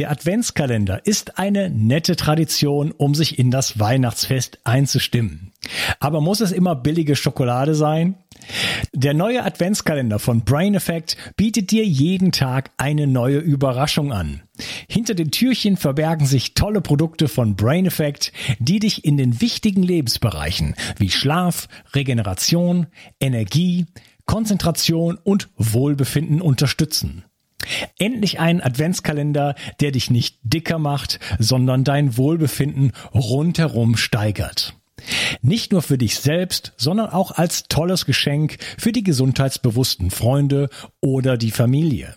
Der Adventskalender ist eine nette Tradition, um sich in das Weihnachtsfest einzustimmen. Aber muss es immer billige Schokolade sein? Der neue Adventskalender von Brain Effect bietet dir jeden Tag eine neue Überraschung an. Hinter den Türchen verbergen sich tolle Produkte von Brain Effect, die dich in den wichtigen Lebensbereichen wie Schlaf, Regeneration, Energie, Konzentration und Wohlbefinden unterstützen. Endlich ein Adventskalender, der dich nicht dicker macht, sondern dein Wohlbefinden rundherum steigert. Nicht nur für dich selbst, sondern auch als tolles Geschenk für die gesundheitsbewussten Freunde oder die Familie.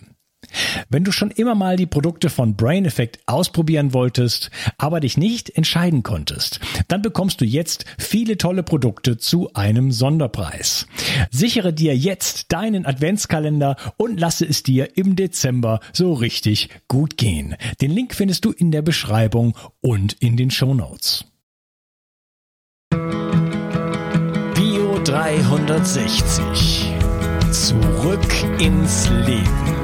Wenn du schon immer mal die Produkte von Brain Effect ausprobieren wolltest, aber dich nicht entscheiden konntest, dann bekommst du jetzt viele tolle Produkte zu einem Sonderpreis. Sichere dir jetzt deinen Adventskalender und lasse es dir im Dezember so richtig gut gehen. Den Link findest du in der Beschreibung und in den Show Notes. Bio 360. Zurück ins Leben.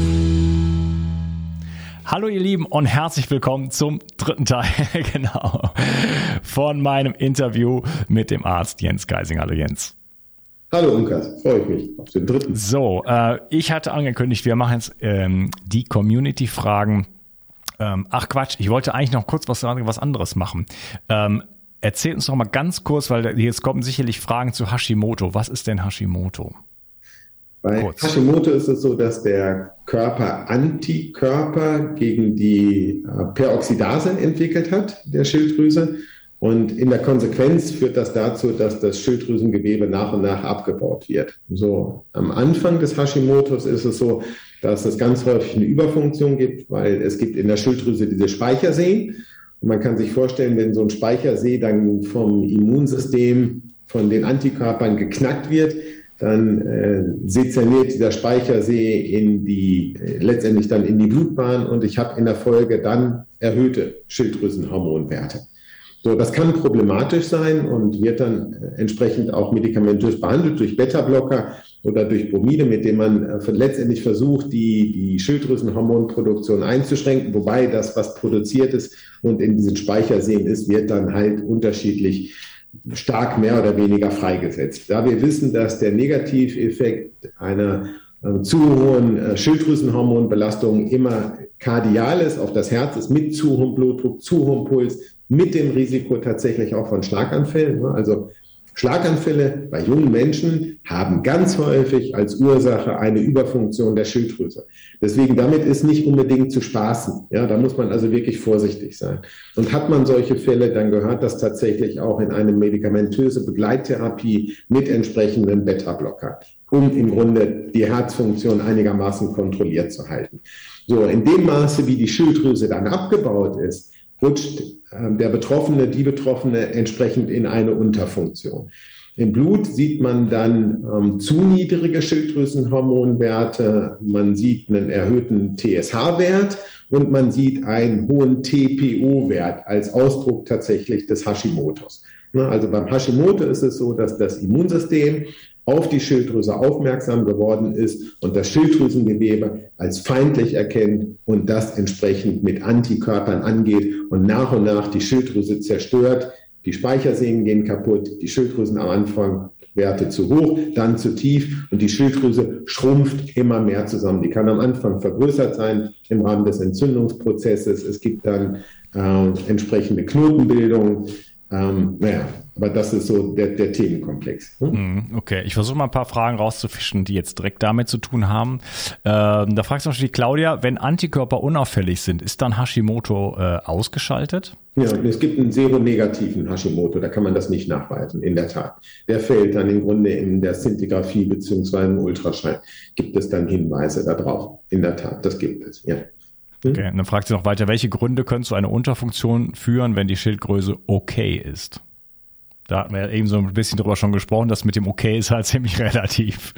Hallo ihr Lieben und herzlich willkommen zum dritten Teil, genau, von meinem Interview mit dem Arzt Jens Geising. Hallo Jens. Hallo Unkas, freue ich mich auf den dritten. So, äh, ich hatte angekündigt, wir machen jetzt ähm, die Community-Fragen. Ähm, ach Quatsch, ich wollte eigentlich noch kurz was, was anderes machen. Ähm, erzähl uns doch mal ganz kurz, weil jetzt kommen sicherlich Fragen zu Hashimoto. Was ist denn Hashimoto? Bei Kurz. Hashimoto ist es so, dass der Körper Antikörper gegen die äh, Peroxidase entwickelt hat, der Schilddrüse. Und in der Konsequenz führt das dazu, dass das Schilddrüsengewebe nach und nach abgebaut wird. So, am Anfang des Hashimotos ist es so, dass es ganz häufig eine Überfunktion gibt, weil es gibt in der Schilddrüse diese Speicherseen. Und man kann sich vorstellen, wenn so ein Speichersee dann vom Immunsystem, von den Antikörpern geknackt wird, dann äh, sezerniert dieser Speichersee in die, äh, letztendlich dann in die Blutbahn und ich habe in der Folge dann erhöhte Schilddrüsenhormonwerte. So, das kann problematisch sein und wird dann äh, entsprechend auch medikamentös behandelt durch Beta-Blocker oder durch Bromide, mit denen man äh, letztendlich versucht, die, die Schilddrüsenhormonproduktion einzuschränken, wobei das, was produziert ist und in diesen Speicherseen ist, wird dann halt unterschiedlich stark mehr oder weniger freigesetzt. Da wir wissen, dass der Negativeffekt einer äh, zu hohen äh, Schilddrüsenhormonbelastung immer kardial ist, auf das Herz ist, mit zu hohem Blutdruck, zu hohem Puls, mit dem Risiko tatsächlich auch von Schlaganfällen. Ne? Also Schlaganfälle bei jungen Menschen haben ganz häufig als Ursache eine Überfunktion der Schilddrüse. Deswegen damit ist nicht unbedingt zu spaßen. Ja, da muss man also wirklich vorsichtig sein. Und hat man solche Fälle, dann gehört das tatsächlich auch in eine medikamentöse Begleittherapie mit entsprechenden Beta-Blocker, um im Grunde die Herzfunktion einigermaßen kontrolliert zu halten. So, in dem Maße, wie die Schilddrüse dann abgebaut ist, rutscht ähm, der Betroffene, die Betroffene entsprechend in eine Unterfunktion. Im Blut sieht man dann ähm, zu niedrige Schilddrüsenhormonwerte, man sieht einen erhöhten TSH-Wert und man sieht einen hohen TPO-Wert als Ausdruck tatsächlich des Hashimotos. Ne, also beim Hashimoto ist es so, dass das Immunsystem auf die Schilddrüse aufmerksam geworden ist und das Schilddrüsengewebe als feindlich erkennt und das entsprechend mit Antikörpern angeht und nach und nach die Schilddrüse zerstört. Die Speichersehnen gehen kaputt, die Schilddrüsen am Anfang Werte zu hoch, dann zu tief und die Schilddrüse schrumpft immer mehr zusammen. Die kann am Anfang vergrößert sein im Rahmen des Entzündungsprozesses. Es gibt dann äh, entsprechende Knotenbildung. Ähm, naja, aber das ist so der, der Themenkomplex. Hm? Okay, ich versuche mal ein paar Fragen rauszufischen, die jetzt direkt damit zu tun haben. Ähm, da fragt zum Beispiel die Claudia, wenn Antikörper unauffällig sind, ist dann Hashimoto äh, ausgeschaltet? Ja, es gibt einen seronegativen Hashimoto, da kann man das nicht nachweisen, in der Tat. Der fällt dann im Grunde in der Szintigraphie beziehungsweise im Ultraschall. Gibt es dann Hinweise darauf? In der Tat, das gibt es, ja. Hm? Okay, und dann fragt sie noch weiter, welche Gründe können zu einer Unterfunktion führen, wenn die Schildgröße okay ist? Da hatten wir ja eben so ein bisschen drüber schon gesprochen, das mit dem okay ist halt ziemlich relativ.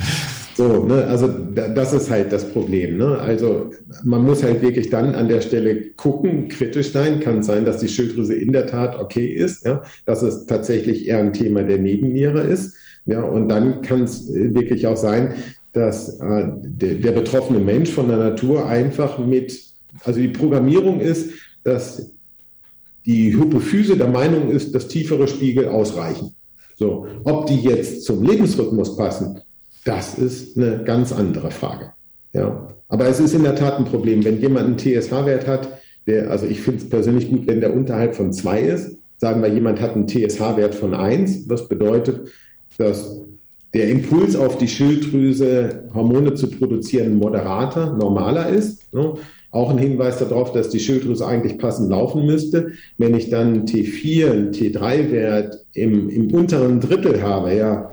So, ne, also das ist halt das Problem. Ne? Also man muss halt wirklich dann an der Stelle gucken, kritisch sein. Kann sein, dass die Schilddrüse in der Tat okay ist, ja? dass es tatsächlich eher ein Thema der Nebenniere ist. Ja, und dann kann es wirklich auch sein, dass äh, der, der betroffene Mensch von der Natur einfach mit, also die Programmierung ist, dass die Hypophyse der Meinung ist, dass tiefere Spiegel ausreichen. So, ob die jetzt zum Lebensrhythmus passen, das ist eine ganz andere Frage. Ja, aber es ist in der Tat ein Problem, wenn jemand einen TSH-Wert hat, der, also ich finde es persönlich gut, wenn der unterhalb von zwei ist. Sagen wir, jemand hat einen TSH-Wert von eins, was bedeutet, dass der Impuls auf die Schilddrüse, Hormone zu produzieren, moderater, normaler ist. Ne? Auch ein Hinweis darauf, dass die Schilddrüse eigentlich passend laufen müsste. Wenn ich dann T4, einen T3-Wert im, im unteren Drittel habe, ja,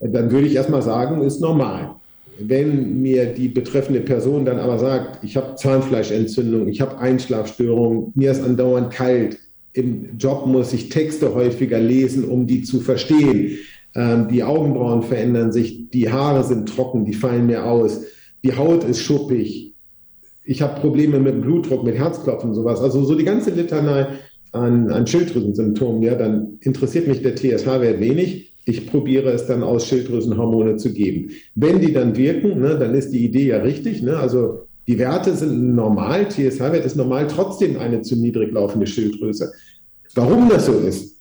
dann würde ich erstmal sagen, ist normal. Wenn mir die betreffende Person dann aber sagt, ich habe Zahnfleischentzündung, ich habe Einschlafstörungen, mir ist andauernd kalt, im Job muss ich Texte häufiger lesen, um die zu verstehen, ähm, die Augenbrauen verändern sich, die Haare sind trocken, die fallen mir aus, die Haut ist schuppig, ich habe Probleme mit Blutdruck, mit Herzklopfen sowas. Also so die ganze Litanei an, an Schilddrüsensymptomen, ja, dann interessiert mich der TSH-Wert wenig. Ich probiere es dann aus, Schilddrüsenhormone zu geben. Wenn die dann wirken, ne, dann ist die Idee ja richtig. Ne? Also die Werte sind normal, TSH-Wert ist normal, trotzdem eine zu niedrig laufende Schilddrüse. Warum das so ist,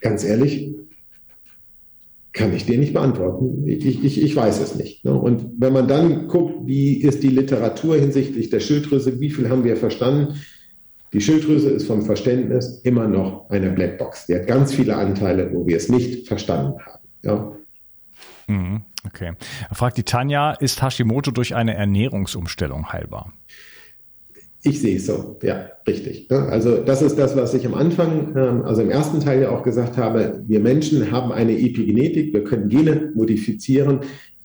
ganz ehrlich, kann ich dir nicht beantworten. Ich, ich, ich weiß es nicht. Ne? Und wenn man dann guckt, wie ist die Literatur hinsichtlich der Schilddrüse, wie viel haben wir verstanden? Die Schilddrüse ist vom Verständnis immer noch eine Blackbox. Die hat ganz viele Anteile, wo wir es nicht verstanden haben. Ja. Mhm, okay. Fragt die Tanja, ist Hashimoto durch eine Ernährungsumstellung heilbar? Ich sehe es so, ja, richtig. Also das ist das, was ich am Anfang, ähm, also im ersten Teil ja auch gesagt habe. Wir Menschen haben eine Epigenetik, wir können Gene modifizieren.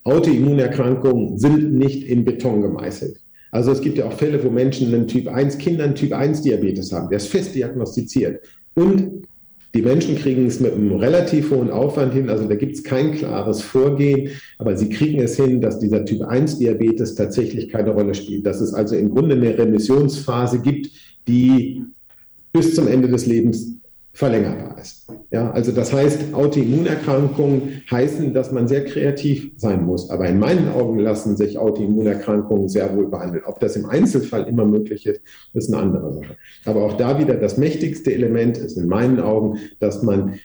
Autoimmunerkrankungen sind nicht in Beton gemeißelt. Also es gibt ja auch Fälle, wo Menschen einen Typ 1, Kinder einen Typ 1 Diabetes haben, der ist fest diagnostiziert. Und die Menschen kriegen es mit einem relativ hohen Aufwand hin, also da gibt es kein klares Vorgehen, aber sie kriegen es hin, dass dieser Typ 1 Diabetes tatsächlich keine Rolle spielt. Dass es also im Grunde eine Remissionsphase gibt, die bis zum Ende des Lebens verlängerbar ist. Ja, also das heißt, Autoimmunerkrankungen heißen, dass man sehr kreativ sein muss. Aber in meinen Augen lassen sich Autoimmunerkrankungen sehr wohl behandeln. Ob das im Einzelfall immer möglich ist, ist eine andere Sache. Aber auch da wieder das mächtigste Element ist in meinen Augen, dass man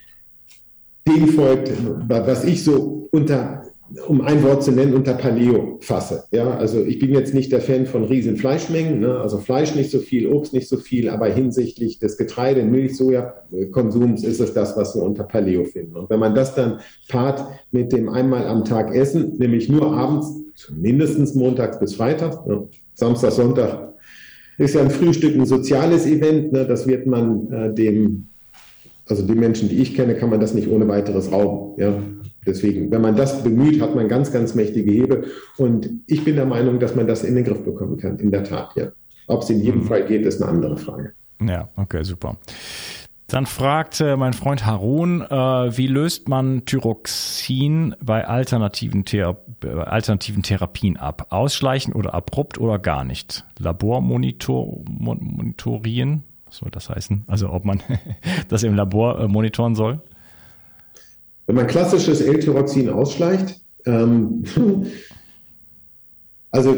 dem folgt, was ich so unter um ein Wort zu nennen, unter Paleo fasse. Ja, also ich bin jetzt nicht der Fan von riesen Fleischmengen, ne? also Fleisch nicht so viel, Obst nicht so viel, aber hinsichtlich des Getreide, Milch, Soja-Konsums ist es das, was wir unter Paleo finden. Und wenn man das dann paart mit dem einmal am Tag Essen, nämlich nur abends, mindestens montags bis freitags, ne? Samstag, Sonntag, ist ja ein Frühstück ein soziales Event, ne? das wird man äh, dem, also den Menschen, die ich kenne, kann man das nicht ohne weiteres rauben. Ja? Deswegen, wenn man das bemüht, hat man ganz, ganz mächtige Hebel. Und ich bin der Meinung, dass man das in den Griff bekommen kann, in der Tat, ja. Ob es in jedem mhm. Fall geht, ist eine andere Frage. Ja, okay, super. Dann fragt äh, mein Freund Harun, äh, wie löst man Thyroxin bei alternativen, Thera bei alternativen Therapien ab? Ausschleichen oder abrupt oder gar nicht? Labormonitorieren, was soll das heißen? Also ob man das im Labor äh, monitoren soll? Wenn man klassisches L-Tyroxin ausschleicht, ähm, also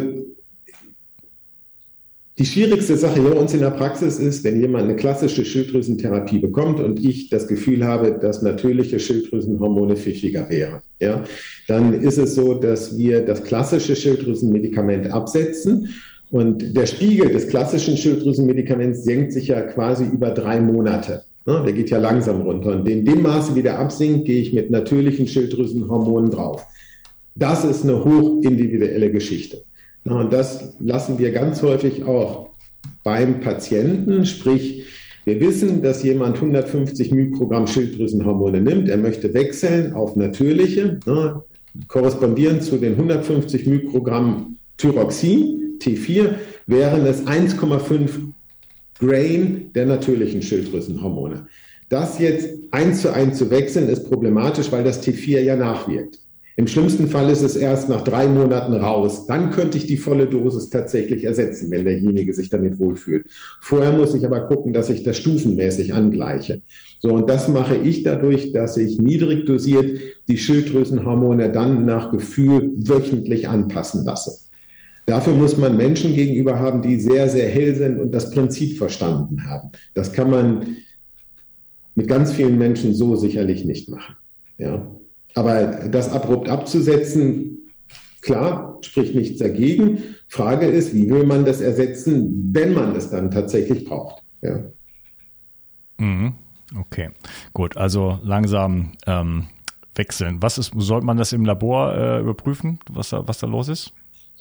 die schwierigste Sache bei uns in der Praxis ist, wenn jemand eine klassische Schilddrüsentherapie bekommt und ich das Gefühl habe, dass natürliche Schilddrüsenhormone pfiffiger wären, ja, dann ist es so, dass wir das klassische Schilddrüsenmedikament absetzen und der Spiegel des klassischen Schilddrüsenmedikaments senkt sich ja quasi über drei Monate. Ne, der geht ja langsam runter. Und in dem Maße, wie der absinkt, gehe ich mit natürlichen Schilddrüsenhormonen drauf. Das ist eine hochindividuelle Geschichte. Und das lassen wir ganz häufig auch beim Patienten, sprich, wir wissen, dass jemand 150 Mikrogramm Schilddrüsenhormone nimmt. Er möchte wechseln auf natürliche, ne, korrespondierend zu den 150 Mikrogramm Thyroxin, T4, wären es 1,5 Grain der natürlichen Schilddrüsenhormone. Das jetzt eins zu eins zu wechseln, ist problematisch, weil das T4 ja nachwirkt. Im schlimmsten Fall ist es erst nach drei Monaten raus. Dann könnte ich die volle Dosis tatsächlich ersetzen, wenn derjenige sich damit wohlfühlt. Vorher muss ich aber gucken, dass ich das stufenmäßig angleiche. So, und das mache ich dadurch, dass ich niedrig dosiert die Schilddrüsenhormone dann nach Gefühl wöchentlich anpassen lasse. Dafür muss man Menschen gegenüber haben, die sehr, sehr hell sind und das Prinzip verstanden haben. Das kann man mit ganz vielen Menschen so sicherlich nicht machen. Ja. Aber das abrupt abzusetzen, klar, spricht nichts dagegen. Frage ist, wie will man das ersetzen, wenn man es dann tatsächlich braucht? Ja. Mhm. Okay, gut. Also langsam ähm, wechseln. Was ist, sollte man das im Labor äh, überprüfen, was da, was da los ist?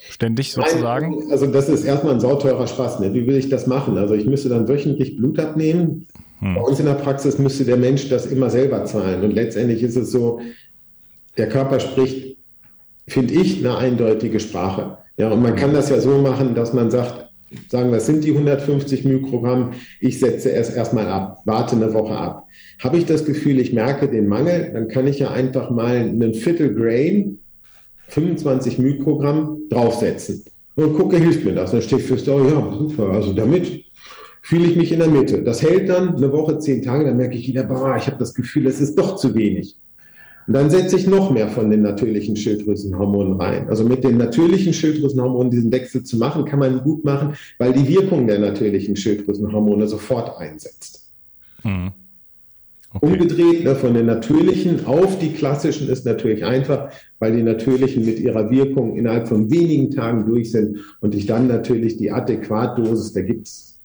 Ständig sozusagen? Nein, also das ist erstmal ein sauteurer Spaß. Ne? Wie will ich das machen? Also ich müsste dann wöchentlich Blut abnehmen. Hm. Bei uns in der Praxis müsste der Mensch das immer selber zahlen. Und letztendlich ist es so, der Körper spricht, finde ich, eine eindeutige Sprache. Ja, und man kann das ja so machen, dass man sagt, sagen wir, es sind die 150 Mikrogramm, ich setze es erstmal ab, warte eine Woche ab. Habe ich das Gefühl, ich merke den Mangel, dann kann ich ja einfach mal einen Viertel Grain, 25 Mikrogramm draufsetzen. Und gucke, hilft mir das. Dann stehe ich fest, oh ja, super, also damit fühle ich mich in der Mitte. Das hält dann eine Woche, zehn Tage, dann merke ich wieder, boah, ich habe das Gefühl, es ist doch zu wenig. Und dann setze ich noch mehr von den natürlichen Schilddrüsenhormonen rein. Also mit den natürlichen Schilddrüsenhormonen diesen Wechsel zu machen, kann man gut machen, weil die Wirkung der natürlichen Schilddrüsenhormone sofort einsetzt. Mhm. Okay. Umgedreht ne, von den natürlichen auf die klassischen ist natürlich einfach, weil die natürlichen mit ihrer Wirkung innerhalb von wenigen Tagen durch sind und ich dann natürlich die Adäquatdosis, da gibt es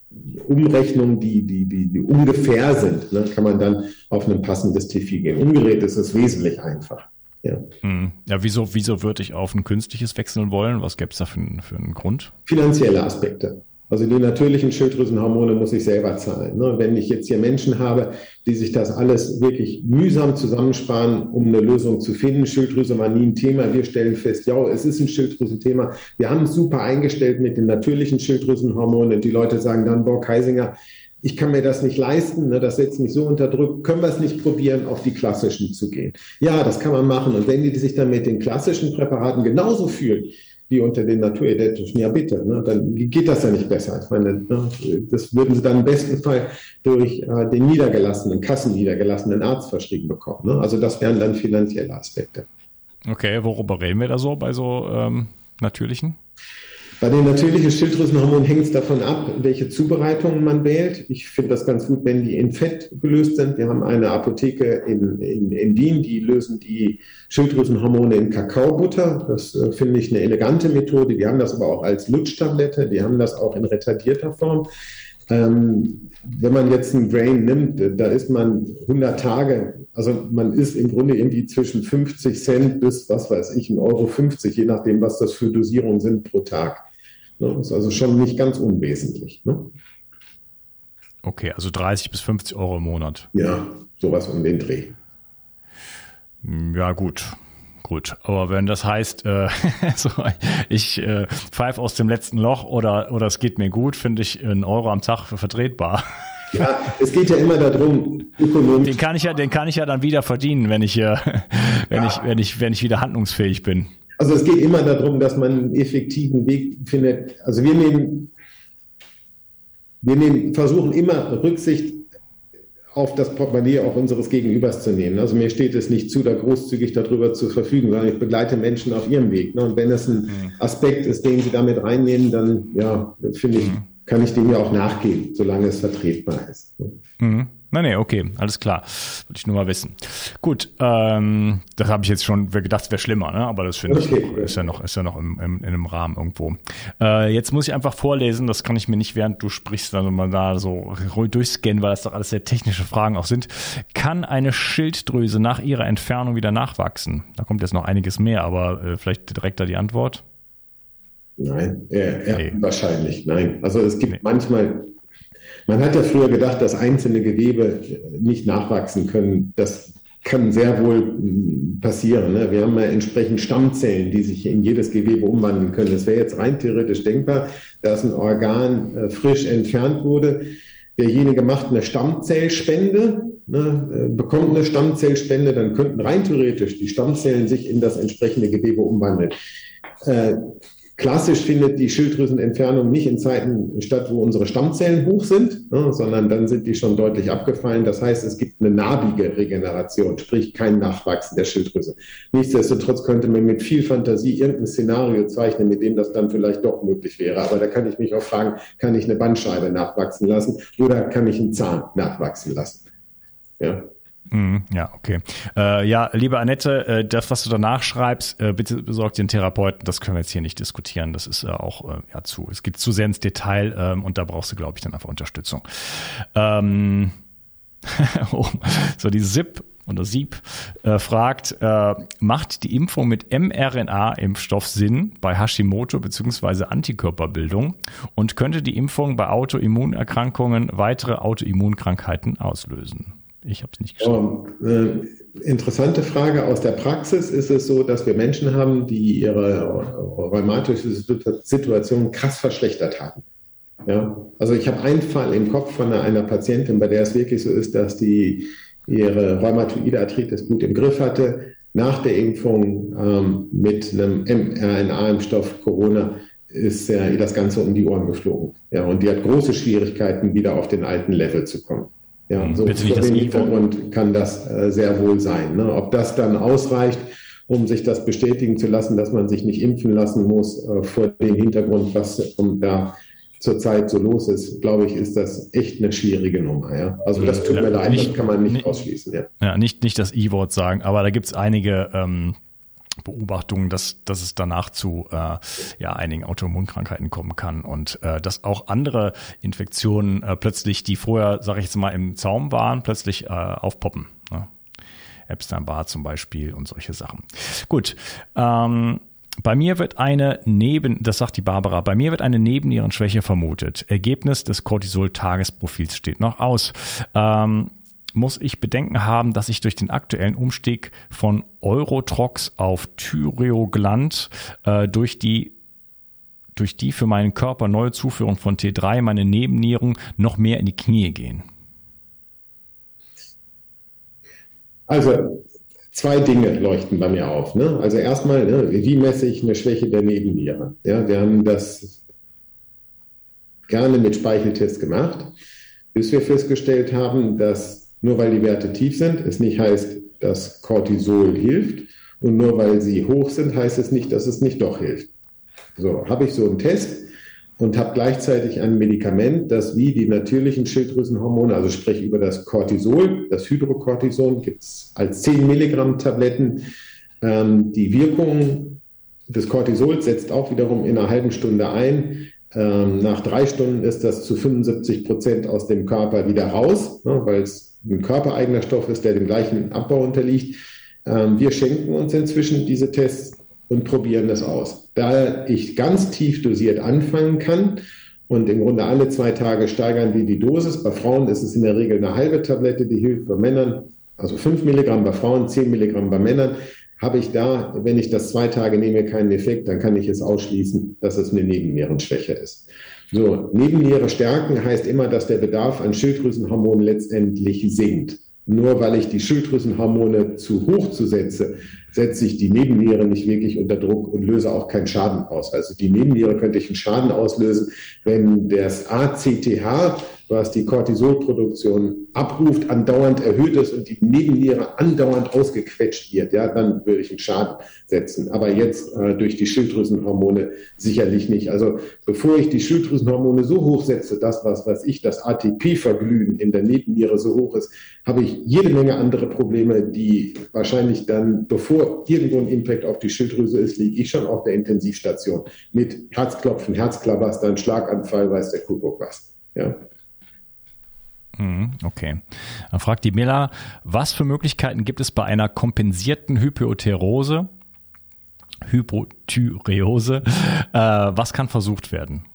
Umrechnungen, die, die, die, die ungefähr sind, ne, kann man dann auf ein passendes T4 gehen. Umgerät ist es wesentlich einfach. Ja, hm. ja wieso, wieso würde ich auf ein künstliches wechseln wollen? Was gäbe es da für, für einen Grund? Finanzielle Aspekte. Also die natürlichen Schilddrüsenhormone muss ich selber zahlen. Ne? Wenn ich jetzt hier Menschen habe, die sich das alles wirklich mühsam zusammensparen, um eine Lösung zu finden, Schilddrüse war nie ein Thema. Wir stellen fest, ja, es ist ein Schilddrüsenthema. Wir haben es super eingestellt mit den natürlichen Schilddrüsenhormonen. Die Leute sagen dann, boah, Kaisinger, ich kann mir das nicht leisten, ne, das setzt mich so unter Druck, können wir es nicht probieren, auf die klassischen zu gehen? Ja, das kann man machen. Und wenn die sich dann mit den klassischen Präparaten genauso fühlen, wie unter den naturidentischen, ja bitte, ne, dann geht das ja nicht besser. Ich meine, ne, das würden sie dann im besten Fall durch äh, den niedergelassenen, kassenniedergelassenen Arzt verschrieben bekommen. Ne? Also das wären dann finanzielle Aspekte. Okay, worüber reden wir da so bei so ähm, natürlichen? Bei den natürlichen Schilddrüsenhormonen hängt es davon ab, welche Zubereitungen man wählt. Ich finde das ganz gut, wenn die in Fett gelöst sind. Wir haben eine Apotheke in, in, in Wien, die lösen die Schilddrüsenhormone in Kakaobutter. Das äh, finde ich eine elegante Methode. Die haben das aber auch als Lutschtablette, die haben das auch in retardierter Form. Ähm, wenn man jetzt einen Grain nimmt, da ist man 100 Tage, also man ist im Grunde irgendwie zwischen 50 Cent bis, was weiß ich, 1,50 Euro, 50, je nachdem, was das für Dosierungen sind pro Tag. Das ne? ist also schon nicht ganz unwesentlich. Ne? Okay, also 30 bis 50 Euro im Monat. Ja, sowas um den Dreh. Ja, gut. Gut, aber wenn das heißt, äh, so, ich äh, pfeife aus dem letzten Loch oder, oder es geht mir gut, finde ich einen Euro am Tag für vertretbar. Ja, es geht ja immer darum, ökonomisch. Den kann ich ja, den kann ich ja dann wieder verdienen, wenn ich, äh, wenn ja. ich, wenn ich, wenn ich wieder handlungsfähig bin. Also es geht immer darum, dass man einen effektiven Weg findet. Also wir nehmen, wir nehmen, versuchen immer Rücksicht auf das Portemonnaie auch unseres Gegenübers zu nehmen. Also mir steht es nicht zu, da großzügig darüber zu verfügen, sondern ich begleite Menschen auf ihrem Weg. Ne? Und wenn das ein mhm. Aspekt ist, den sie damit reinnehmen, dann ja, finde ich, mhm. kann ich dem ja auch nachgehen, solange es vertretbar ist. Ne? Mhm. Nein, nee, okay, alles klar. Wollte ich nur mal wissen. Gut, ähm, das habe ich jetzt schon gedacht, wäre schlimmer, ne? aber das finde okay. ich ist ja noch, ist ja noch im, im, in einem Rahmen irgendwo. Äh, jetzt muss ich einfach vorlesen, das kann ich mir nicht, während du sprichst, also mal da so durchscannen, weil das doch alles sehr technische Fragen auch sind. Kann eine Schilddrüse nach ihrer Entfernung wieder nachwachsen? Da kommt jetzt noch einiges mehr, aber äh, vielleicht direkt da die Antwort. Nein, eher, eher nee. wahrscheinlich, nein. Also es gibt nee. manchmal man hat ja früher gedacht, dass einzelne Gewebe nicht nachwachsen können. Das kann sehr wohl hm, passieren. Ne? Wir haben ja entsprechend Stammzellen, die sich in jedes Gewebe umwandeln können. Es wäre jetzt rein theoretisch denkbar, dass ein Organ äh, frisch entfernt wurde. Derjenige macht eine Stammzellspende, ne, äh, bekommt eine Stammzellspende, dann könnten rein theoretisch die Stammzellen sich in das entsprechende Gewebe umwandeln. Äh, Klassisch findet die Schilddrüsenentfernung nicht in Zeiten statt, wo unsere Stammzellen hoch sind, ne, sondern dann sind die schon deutlich abgefallen. Das heißt, es gibt eine narbige Regeneration, sprich kein Nachwachsen der Schilddrüse. Nichtsdestotrotz könnte man mit viel Fantasie irgendein Szenario zeichnen, mit dem das dann vielleicht doch möglich wäre. Aber da kann ich mich auch fragen, kann ich eine Bandscheibe nachwachsen lassen oder kann ich einen Zahn nachwachsen lassen? Ja. Mhm, ja, okay. Äh, ja, liebe Annette, äh, das, was du danach schreibst, äh, bitte besorg dir einen Therapeuten. Das können wir jetzt hier nicht diskutieren. Das ist äh, auch äh, ja zu. Es geht zu sehr ins Detail ähm, und da brauchst du, glaube ich, dann einfach Unterstützung. Ähm, oh, so die SIP oder Sieb äh, fragt, macht die Impfung mit mRNA-Impfstoff Sinn bei Hashimoto bzw. Antikörperbildung und könnte die Impfung bei Autoimmunerkrankungen weitere Autoimmunkrankheiten auslösen? Ich habe es nicht geschafft. Äh, interessante Frage. Aus der Praxis ist es so, dass wir Menschen haben, die ihre rheumatische Situation krass verschlechtert haben. Ja, also ich habe einen Fall im Kopf von einer, einer, Patientin, bei der es wirklich so ist, dass die ihre rheumatoide Arthritis gut im Griff hatte. Nach der Impfung ähm, mit einem mRNA-Impfstoff Corona ist äh, ihr das Ganze um die Ohren geflogen. Ja, und die hat große Schwierigkeiten, wieder auf den alten Level zu kommen. Ja, hm, so vor dem Hintergrund kann das äh, sehr wohl sein. Ne? Ob das dann ausreicht, um sich das bestätigen zu lassen, dass man sich nicht impfen lassen muss, äh, vor dem Hintergrund, was um, da zurzeit so los ist, glaube ich, ist das echt eine schwierige Nummer. Ja? Also das tut ja, mir leid, nicht, das kann man nicht, nicht ausschließen. Ja, ja nicht, nicht das E-Wort sagen, aber da gibt es einige ähm, Beobachtungen, dass, dass es danach zu äh, ja, einigen Autoimmunkrankheiten kommen kann und äh, dass auch andere Infektionen äh, plötzlich, die vorher, sage ich jetzt mal, im Zaum waren, plötzlich äh, aufpoppen. Ne? Epstein-Barr zum Beispiel und solche Sachen. Gut. Ähm, bei mir wird eine Neben, das sagt die Barbara, bei mir wird eine Nebennierenschwäche vermutet. Ergebnis des Cortisol-Tagesprofils steht noch aus. Ähm, muss ich Bedenken haben, dass ich durch den aktuellen Umstieg von Eurotrox auf Thyreogland äh, durch die durch die für meinen Körper neue Zuführung von T3 meine Nebennieren noch mehr in die Knie gehen? Also zwei Dinge leuchten bei mir auf. Ne? Also erstmal, ne, wie messe ich eine Schwäche der Nebenniere? Ja, wir haben das gerne mit Speicheltest gemacht, bis wir festgestellt haben, dass nur weil die Werte tief sind, es nicht heißt, dass Cortisol hilft. Und nur weil sie hoch sind, heißt es nicht, dass es nicht doch hilft. So, habe ich so einen Test und habe gleichzeitig ein Medikament, das wie die natürlichen Schilddrüsenhormone, also sprich über das Cortisol, das Hydrocortison, gibt es als 10 Milligramm Tabletten. Ähm, die Wirkung des Cortisols setzt auch wiederum in einer halben Stunde ein. Ähm, nach drei Stunden ist das zu 75 Prozent aus dem Körper wieder raus, ne, weil es ein körpereigener Stoff ist, der dem gleichen Abbau unterliegt. Ähm, wir schenken uns inzwischen diese Tests und probieren das aus. Da ich ganz tief dosiert anfangen kann und im Grunde alle zwei Tage steigern wir die Dosis. Bei Frauen ist es in der Regel eine halbe Tablette, die hilft bei Männern, also 5 Milligramm bei Frauen, 10 Milligramm bei Männern. Habe ich da, wenn ich das zwei Tage nehme, keinen Effekt, dann kann ich es ausschließen, dass es eine Nebennierenschwäche ist. So, Nebenniere stärken heißt immer, dass der Bedarf an Schilddrüsenhormonen letztendlich sinkt. Nur weil ich die Schilddrüsenhormone zu hoch zu setze, setze ich die Nebenniere nicht wirklich unter Druck und löse auch keinen Schaden aus. Also die Nebenniere könnte ich einen Schaden auslösen, wenn das ACTH was die Cortisolproduktion abruft, andauernd erhöht ist und die Nebenniere andauernd ausgequetscht wird, ja, dann würde ich einen Schaden setzen. Aber jetzt äh, durch die Schilddrüsenhormone sicherlich nicht. Also bevor ich die Schilddrüsenhormone so hoch setze, das, was weiß ich, das ATP-Verglühen in der Nebenniere so hoch ist, habe ich jede Menge andere Probleme, die wahrscheinlich dann, bevor irgendwo ein Impact auf die Schilddrüse ist, liege ich schon auf der Intensivstation mit Herzklopfen, Herzklabastern, Schlaganfall, weiß der Kuckuck was. Ja. Mhm, okay. Dann fragt die Miller, was für Möglichkeiten gibt es bei einer kompensierten Hypoterose, Hypothyreose, äh, was kann versucht werden?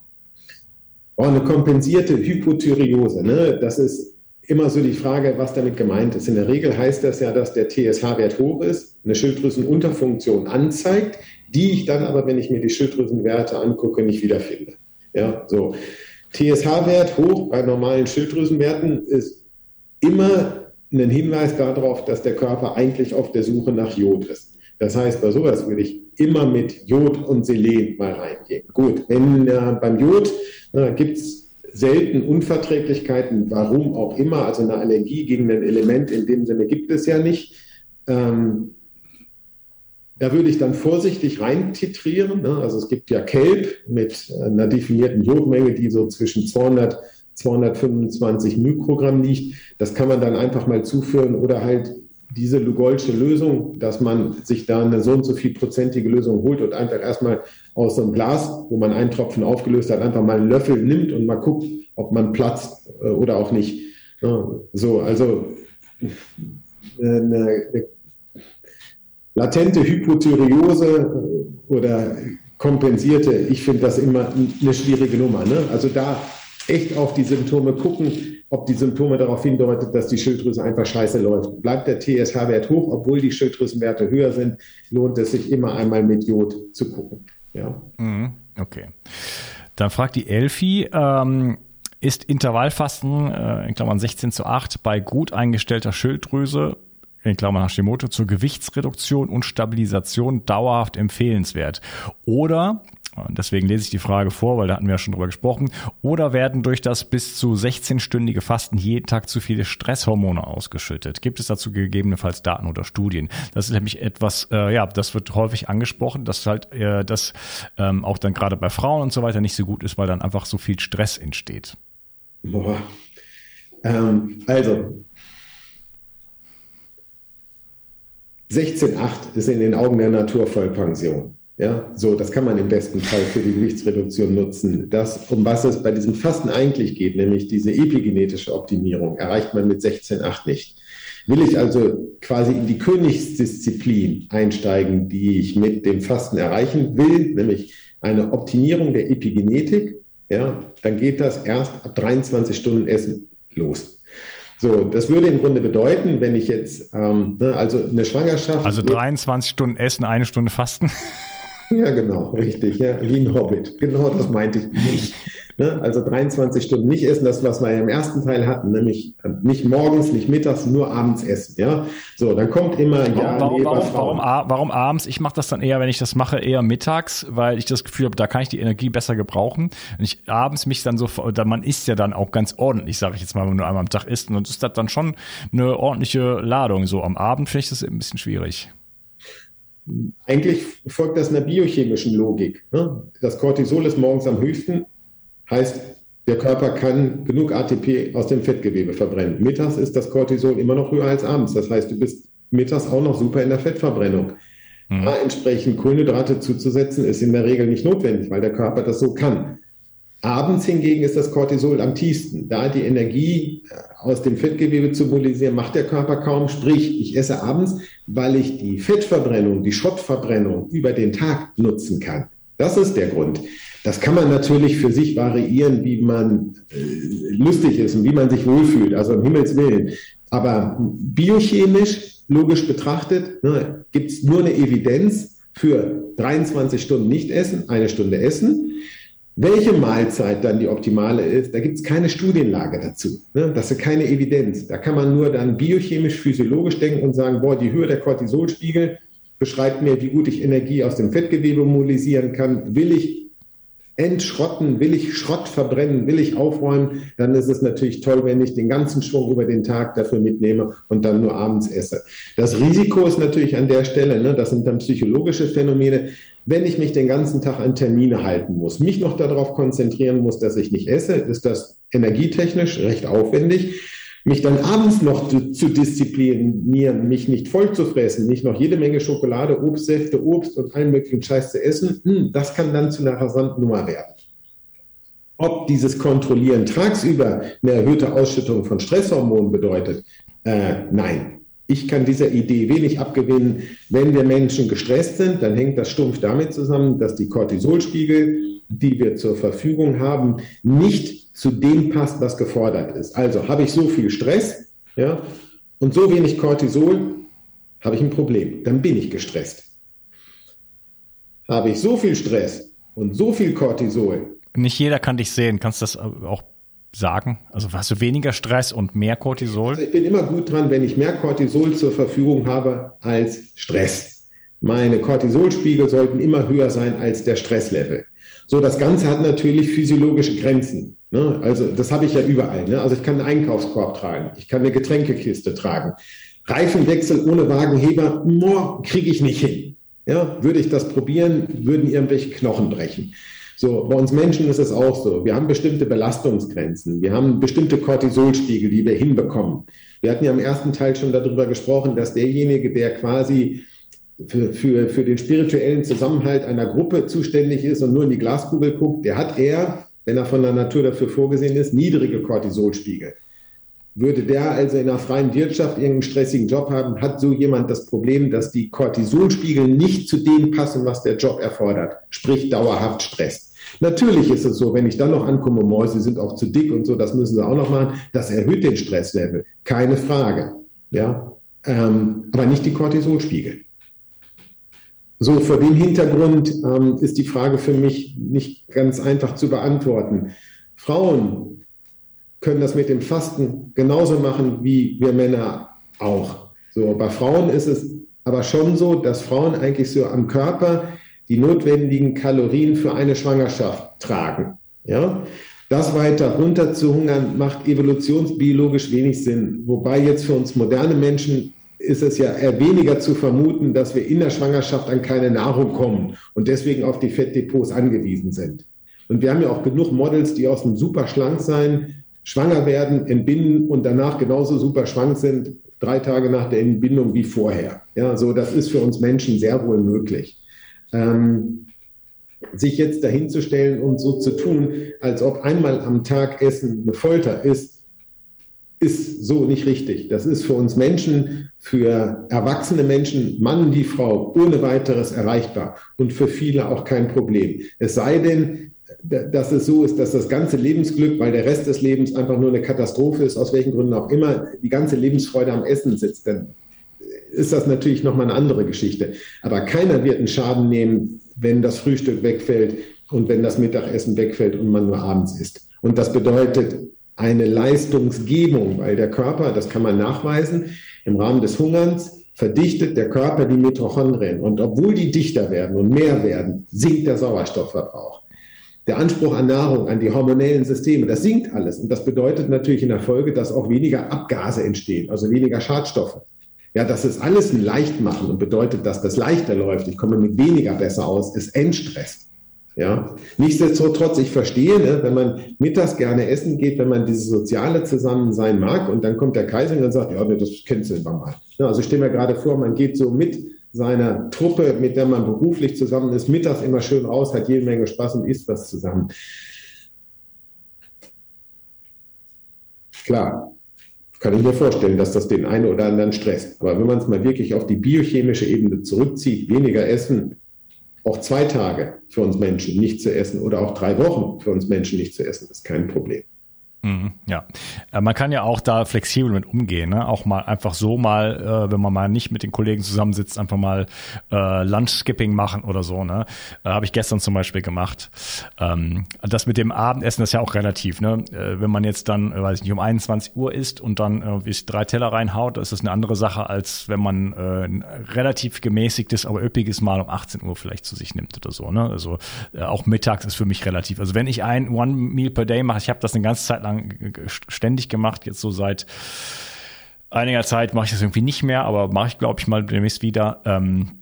Oh, eine kompensierte Hypothyreose, ne? das ist immer so die Frage, was damit gemeint ist. In der Regel heißt das ja, dass der TSH-Wert hoch ist, eine Schilddrüsenunterfunktion anzeigt, die ich dann aber, wenn ich mir die Schilddrüsenwerte angucke, nicht wiederfinde. Ja, so. TSH-Wert hoch bei normalen Schilddrüsenwerten ist immer ein Hinweis darauf, dass der Körper eigentlich auf der Suche nach Jod ist. Das heißt, bei sowas würde ich immer mit Jod und Selen mal reingehen. Gut, wenn äh, beim Jod äh, gibt es selten Unverträglichkeiten, warum auch immer, also eine Allergie gegen ein Element in dem Sinne gibt es ja nicht. Ähm, da würde ich dann vorsichtig reintitrieren. Ne? Also es gibt ja Kelp mit einer definierten Jodmenge, die so zwischen 200 225 Mikrogramm liegt. Das kann man dann einfach mal zuführen oder halt diese Lugolsche Lösung, dass man sich da eine so und so viel prozentige Lösung holt und einfach erstmal aus so einem Glas, wo man einen Tropfen aufgelöst hat, einfach mal einen Löffel nimmt und mal guckt, ob man platzt äh, oder auch nicht. So, also äh, eine latente Hypothyreose äh, oder kompensierte, ich finde das immer eine schwierige Nummer. Ne? Also da echt auf die Symptome gucken, ob die Symptome darauf hindeuten, dass die Schilddrüse einfach scheiße läuft. Bleibt der TSH-Wert hoch, obwohl die Schilddrüsenwerte höher sind, lohnt es sich immer einmal mit Jod zu gucken. Ja. Mhm. Okay. Dann fragt die Elfi, ähm, ist Intervallfasten äh, in Klammern 16 zu 8 bei gut eingestellter Schilddrüse in Klammern Hashimoto zur Gewichtsreduktion und Stabilisation dauerhaft empfehlenswert? Oder Deswegen lese ich die Frage vor, weil da hatten wir ja schon drüber gesprochen. Oder werden durch das bis zu 16-stündige Fasten jeden Tag zu viele Stresshormone ausgeschüttet? Gibt es dazu gegebenenfalls Daten oder Studien? Das ist nämlich etwas, äh, ja, das wird häufig angesprochen, dass halt äh, das ähm, auch dann gerade bei Frauen und so weiter nicht so gut ist, weil dann einfach so viel Stress entsteht. Boah. Ähm, also 16,8 ist in den Augen der Natur Vollpension. Ja, so, das kann man im besten Fall für die Gewichtsreduktion nutzen. Das, um was es bei diesem Fasten eigentlich geht, nämlich diese epigenetische Optimierung, erreicht man mit 16,8 nicht. Will ich also quasi in die Königsdisziplin einsteigen, die ich mit dem Fasten erreichen will, nämlich eine Optimierung der Epigenetik, ja, dann geht das erst ab 23 Stunden Essen los. So, das würde im Grunde bedeuten, wenn ich jetzt, ähm, ne, also eine Schwangerschaft. Also 23 Stunden Essen, eine Stunde Fasten. Ja, genau, richtig. Ja, wie ein Hobbit. Genau das meinte ich nicht. Ne? Also 23 Stunden nicht essen, das, was wir im ersten Teil hatten, nämlich äh, nicht morgens, nicht mittags, nur abends essen. Ja, so, dann kommt immer, warum, ja, warum, warum, warum, warum, abends? Ich mache das dann eher, wenn ich das mache, eher mittags, weil ich das Gefühl habe, da kann ich die Energie besser gebrauchen. Wenn ich abends mich dann so, man isst ja dann auch ganz ordentlich, sage ich jetzt mal, wenn man nur einmal am Tag isst, und ist das dann schon eine ordentliche Ladung. So am Abend finde ich das ein bisschen schwierig. Eigentlich folgt das einer biochemischen Logik. Ne? Das Cortisol ist morgens am höchsten, heißt, der Körper kann genug ATP aus dem Fettgewebe verbrennen. Mittags ist das Cortisol immer noch höher als abends. Das heißt, du bist mittags auch noch super in der Fettverbrennung. Mhm. Da entsprechend Kohlenhydrate zuzusetzen, ist in der Regel nicht notwendig, weil der Körper das so kann. Abends hingegen ist das Cortisol am tiefsten. Da die Energie äh, aus dem Fettgewebe zu mobilisieren, macht der Körper kaum. Sprich, ich esse abends, weil ich die Fettverbrennung, die Schrottverbrennung über den Tag nutzen kann. Das ist der Grund. Das kann man natürlich für sich variieren, wie man äh, lustig ist und wie man sich wohlfühlt, also um Himmels Willen. Aber biochemisch, logisch betrachtet, ne, gibt es nur eine Evidenz für 23 Stunden nicht essen, eine Stunde essen. Welche Mahlzeit dann die optimale ist, da gibt es keine Studienlage dazu. Ne? Das ist keine Evidenz. Da kann man nur dann biochemisch, physiologisch denken und sagen, boah, die Höhe der Cortisolspiegel beschreibt mir, wie gut ich Energie aus dem Fettgewebe mobilisieren kann. Will ich entschrotten, will ich Schrott verbrennen, will ich aufräumen, dann ist es natürlich toll, wenn ich den ganzen Schwung über den Tag dafür mitnehme und dann nur abends esse. Das Risiko ist natürlich an der Stelle, ne, das sind dann psychologische Phänomene, wenn ich mich den ganzen Tag an Termine halten muss, mich noch darauf konzentrieren muss, dass ich nicht esse, ist das energietechnisch recht aufwendig. Mich dann abends noch zu disziplinieren, mich nicht voll zu fressen, nicht noch jede Menge Schokolade, Obstsäfte, Obst und allen möglichen Scheiß zu essen, hm, das kann dann zu einer Versandnummer werden. Ob dieses Kontrollieren tagsüber eine erhöhte Ausschüttung von Stresshormonen bedeutet, äh, nein, ich kann dieser Idee wenig abgewinnen. Wenn wir Menschen gestresst sind, dann hängt das stumpf damit zusammen, dass die Cortisolspiegel, die wir zur Verfügung haben, nicht zu dem passt, was gefordert ist. Also habe ich so viel Stress ja, und so wenig Cortisol, habe ich ein Problem. Dann bin ich gestresst. Habe ich so viel Stress und so viel Cortisol. Nicht jeder kann dich sehen. Kannst du das auch sagen? Also hast du weniger Stress und mehr Cortisol? Also ich bin immer gut dran, wenn ich mehr Cortisol zur Verfügung habe als Stress. Meine Cortisolspiegel sollten immer höher sein als der Stresslevel. So, das Ganze hat natürlich physiologische Grenzen. Ne? Also das habe ich ja überall. Ne? Also ich kann einen Einkaufskorb tragen, ich kann eine Getränkekiste tragen. Reifenwechsel ohne Wagenheber, kriege ich nicht hin. Ja, würde ich das probieren, würden irgendwelche Knochen brechen. So, bei uns Menschen ist es auch so. Wir haben bestimmte Belastungsgrenzen. Wir haben bestimmte Cortisolspiegel, die wir hinbekommen. Wir hatten ja im ersten Teil schon darüber gesprochen, dass derjenige, der quasi für, für, für den spirituellen Zusammenhalt einer Gruppe zuständig ist und nur in die Glaskugel guckt, der hat eher, wenn er von der Natur dafür vorgesehen ist, niedrige Cortisolspiegel. Würde der also in einer freien Wirtschaft irgendeinen stressigen Job haben, hat so jemand das Problem, dass die Cortisolspiegel nicht zu dem passen, was der Job erfordert, sprich dauerhaft Stress. Natürlich ist es so, wenn ich dann noch ankomme, Mäuse sind auch zu dick und so, das müssen sie auch noch machen, das erhöht den Stresslevel, keine Frage. Ja, ähm, aber nicht die Cortisolspiegel. So, vor dem Hintergrund ähm, ist die Frage für mich nicht ganz einfach zu beantworten. Frauen können das mit dem Fasten genauso machen wie wir Männer auch. So, bei Frauen ist es aber schon so, dass Frauen eigentlich so am Körper die notwendigen Kalorien für eine Schwangerschaft tragen. Ja? Das weiter runter zu hungern macht evolutionsbiologisch wenig Sinn. Wobei jetzt für uns moderne Menschen ist es ja eher weniger zu vermuten, dass wir in der Schwangerschaft an keine Nahrung kommen und deswegen auf die Fettdepots angewiesen sind. Und wir haben ja auch genug Models, die aus dem super schlank sein, schwanger werden, entbinden und danach genauso super schwank sind, drei Tage nach der Entbindung wie vorher. Ja, so das ist für uns Menschen sehr wohl möglich. Ähm, sich jetzt dahinzustellen und so zu tun, als ob einmal am Tag Essen eine Folter ist, ist so nicht richtig. Das ist für uns Menschen, für erwachsene Menschen, Mann wie Frau, ohne weiteres erreichbar und für viele auch kein Problem. Es sei denn, dass es so ist, dass das ganze Lebensglück, weil der Rest des Lebens einfach nur eine Katastrophe ist, aus welchen Gründen auch immer, die ganze Lebensfreude am Essen sitzt, dann ist das natürlich nochmal eine andere Geschichte. Aber keiner wird einen Schaden nehmen, wenn das Frühstück wegfällt und wenn das Mittagessen wegfällt und man nur abends isst. Und das bedeutet, eine Leistungsgebung, weil der Körper, das kann man nachweisen, im Rahmen des Hungerns verdichtet der Körper die Mitochondrien. Und obwohl die dichter werden und mehr werden, sinkt der Sauerstoffverbrauch. Der Anspruch an Nahrung, an die hormonellen Systeme, das sinkt alles. Und das bedeutet natürlich in der Folge, dass auch weniger Abgase entstehen, also weniger Schadstoffe. Ja, das ist alles ein Leichtmachen und bedeutet, dass das leichter läuft. Ich komme mit weniger besser aus, ist Endstress. Ja, nichtsdestotrotz, ich verstehe, ne, wenn man mittags gerne essen geht, wenn man dieses soziale Zusammensein mag und dann kommt der Kaiser und sagt, ja, ne, das canceln wir mal. Ja, also stell mir gerade vor, man geht so mit seiner Truppe, mit der man beruflich zusammen ist, mittags immer schön raus, hat jede Menge Spaß und isst was zusammen. Klar, kann ich mir vorstellen, dass das den einen oder anderen stresst. Aber wenn man es mal wirklich auf die biochemische Ebene zurückzieht, weniger essen, auch zwei Tage für uns Menschen nicht zu essen oder auch drei Wochen für uns Menschen nicht zu essen, ist kein Problem. Mhm, ja, äh, man kann ja auch da flexibel mit umgehen, ne? auch mal einfach so mal, äh, wenn man mal nicht mit den Kollegen zusammensitzt, einfach mal äh, Lunch-Skipping machen oder so. Ne? Äh, Habe ich gestern zum Beispiel gemacht. Ähm, das mit dem Abendessen ist ja auch relativ. Ne? Äh, wenn man jetzt dann, äh, weiß ich nicht, um 21 Uhr isst und dann irgendwie drei Teller reinhaut, das ist eine andere Sache, als wenn man äh, ein relativ gemäßigtes, aber üppiges Mal um 18 Uhr vielleicht zu sich nimmt oder so. Ne? Also äh, auch mittags ist für mich relativ. Also wenn ich ein One Meal per Day mache, ich habe das eine ganze Zeit lang lang ständig gemacht. Jetzt so seit einiger Zeit mache ich das irgendwie nicht mehr, aber mache ich, glaube ich, mal demnächst wieder. Ähm,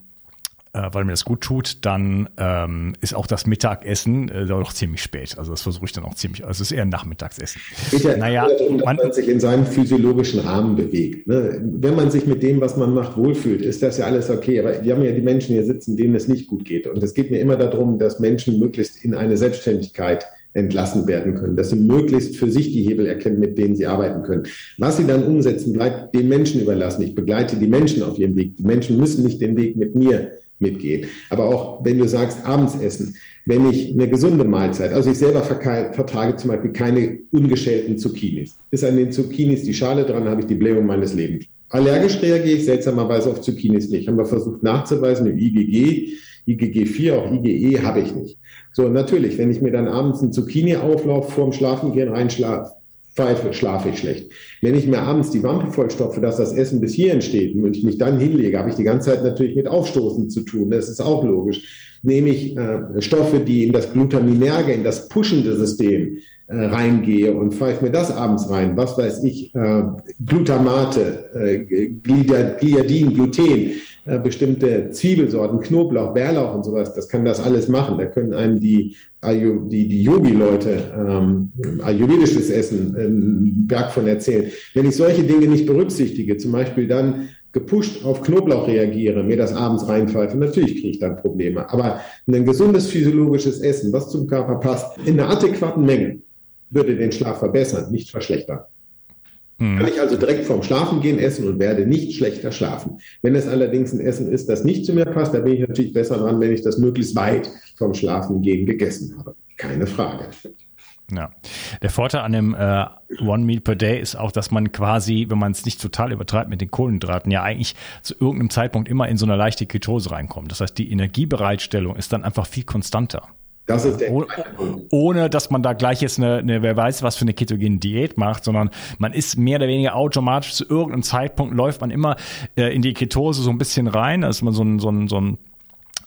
äh, weil mir das gut tut, dann ähm, ist auch das Mittagessen äh, doch ziemlich spät. Also das versuche ich dann auch ziemlich, also es ist eher ein Nachmittagsessen. Ja naja, darum, man, man, sich in seinem physiologischen Rahmen bewegt. Ne? Wenn man sich mit dem, was man macht, wohlfühlt, ist das ja alles okay. Aber wir haben ja die Menschen hier sitzen, denen es nicht gut geht. Und es geht mir immer darum, dass Menschen möglichst in eine Selbstständigkeit entlassen werden können, dass sie möglichst für sich die Hebel erkennen, mit denen sie arbeiten können. Was sie dann umsetzen, bleibt den Menschen überlassen. Ich begleite die Menschen auf ihrem Weg. Die Menschen müssen nicht den Weg mit mir mitgehen. Aber auch wenn du sagst, abends essen, wenn ich eine gesunde Mahlzeit, also ich selber vertrage zum Beispiel keine ungeschälten Zucchinis. Ist an den Zucchinis die Schale dran, habe ich die Blähung meines Lebens. Allergisch reagiere ich seltsamerweise auf Zucchinis nicht. Haben wir versucht nachzuweisen im IgG, IgG4, auch IgE habe ich nicht. So, natürlich, wenn ich mir dann abends einen Zucchini-Auflauf vorm Schlafengehen reinschlafe, schlafe ich schlecht. Wenn ich mir abends die Wampe vollstopfe, dass das Essen bis hier entsteht und ich mich dann hinlege, habe ich die ganze Zeit natürlich mit Aufstoßen zu tun. Das ist auch logisch. Nehme ich äh, Stoffe, die in das Glutaminerge, in das pushende System äh, reingehe und pfeife mir das abends rein, was weiß ich, äh, Glutamate, äh, Gliadin, Gluten, äh, bestimmte Zwiebelsorten, Knoblauch, Bärlauch und sowas, das kann das alles machen. Da können einem die, die, die Yogi-Leute ähm, ayurvedisches Essen einen Berg von erzählen. Wenn ich solche Dinge nicht berücksichtige, zum Beispiel dann gepusht auf Knoblauch reagiere, mir das abends reinpfeife, natürlich kriege ich dann Probleme. Aber ein gesundes physiologisches Essen, was zum Körper passt, in einer adäquaten Menge, würde den Schlaf verbessern, nicht verschlechtern. Mhm. Kann ich also direkt vorm Schlafen gehen essen und werde nicht schlechter schlafen. Wenn es allerdings ein Essen ist, das nicht zu mir passt, dann bin ich natürlich besser dran, wenn ich das möglichst weit vom Schlafengehen gegessen habe. Keine Frage. Ja. Der Vorteil an dem äh, One Meal per Day ist auch, dass man quasi, wenn man es nicht total übertreibt mit den Kohlenhydraten, ja eigentlich zu irgendeinem Zeitpunkt immer in so eine leichte Ketose reinkommt. Das heißt, die Energiebereitstellung ist dann einfach viel konstanter. Das ist der ohne, ohne, dass man da gleich jetzt eine, eine, wer weiß, was für eine ketogene Diät macht, sondern man ist mehr oder weniger automatisch zu irgendeinem Zeitpunkt läuft man immer äh, in die Ketose so ein bisschen rein, dass man so ein, so ein, so ein,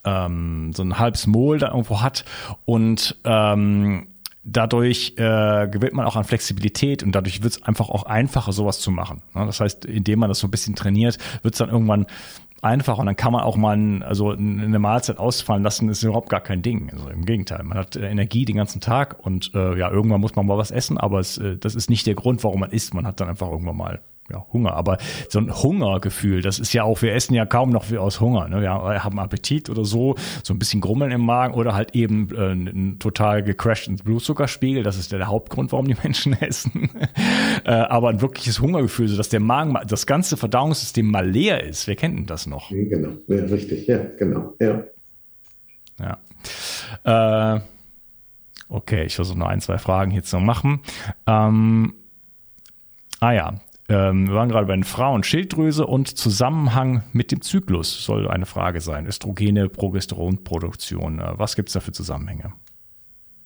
ähm, so ein halbes Mol da irgendwo hat und ähm, dadurch äh, gewinnt man auch an Flexibilität und dadurch wird es einfach auch einfacher, sowas zu machen. Ne? Das heißt, indem man das so ein bisschen trainiert, wird es dann irgendwann einfach und dann kann man auch mal also eine Mahlzeit ausfallen lassen, ist überhaupt gar kein Ding. Also im Gegenteil, man hat Energie den ganzen Tag und äh, ja, irgendwann muss man mal was essen, aber es, äh, das ist nicht der Grund, warum man isst. Man hat dann einfach irgendwann mal ja, Hunger. Aber so ein Hungergefühl, das ist ja auch, wir essen ja kaum noch wie aus Hunger. Ne? Wir haben Appetit oder so, so ein bisschen Grummeln im Magen oder halt eben äh, ein total gecrashten Blutzuckerspiegel. Das ist der Hauptgrund, warum die Menschen essen. äh, aber ein wirkliches Hungergefühl, so dass der Magen, das ganze Verdauungssystem mal leer ist. Wer kennt denn das noch? Genau, ja, richtig, ja, genau, ja. Ja. Äh, okay, ich versuche noch ein, zwei Fragen hier zu machen. Ähm, ah ja, ähm, wir waren gerade bei den Frauen. Schilddrüse und Zusammenhang mit dem Zyklus soll eine Frage sein. Östrogene, Progesteronproduktion. Äh, was gibt es da für Zusammenhänge?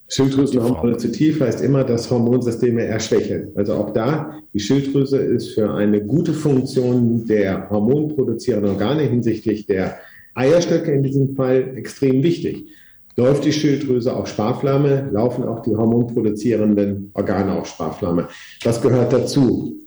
Schilddrüsenhormonrezitiv heißt immer, dass Hormonsysteme erschwächen. Also auch da, die Schilddrüse ist für eine gute Funktion der hormonproduzierenden Organe hinsichtlich der Eierstöcke in diesem Fall extrem wichtig. Läuft die Schilddrüse auf Sparflamme, laufen auch die hormonproduzierenden Organe auf Sparflamme. Was gehört dazu?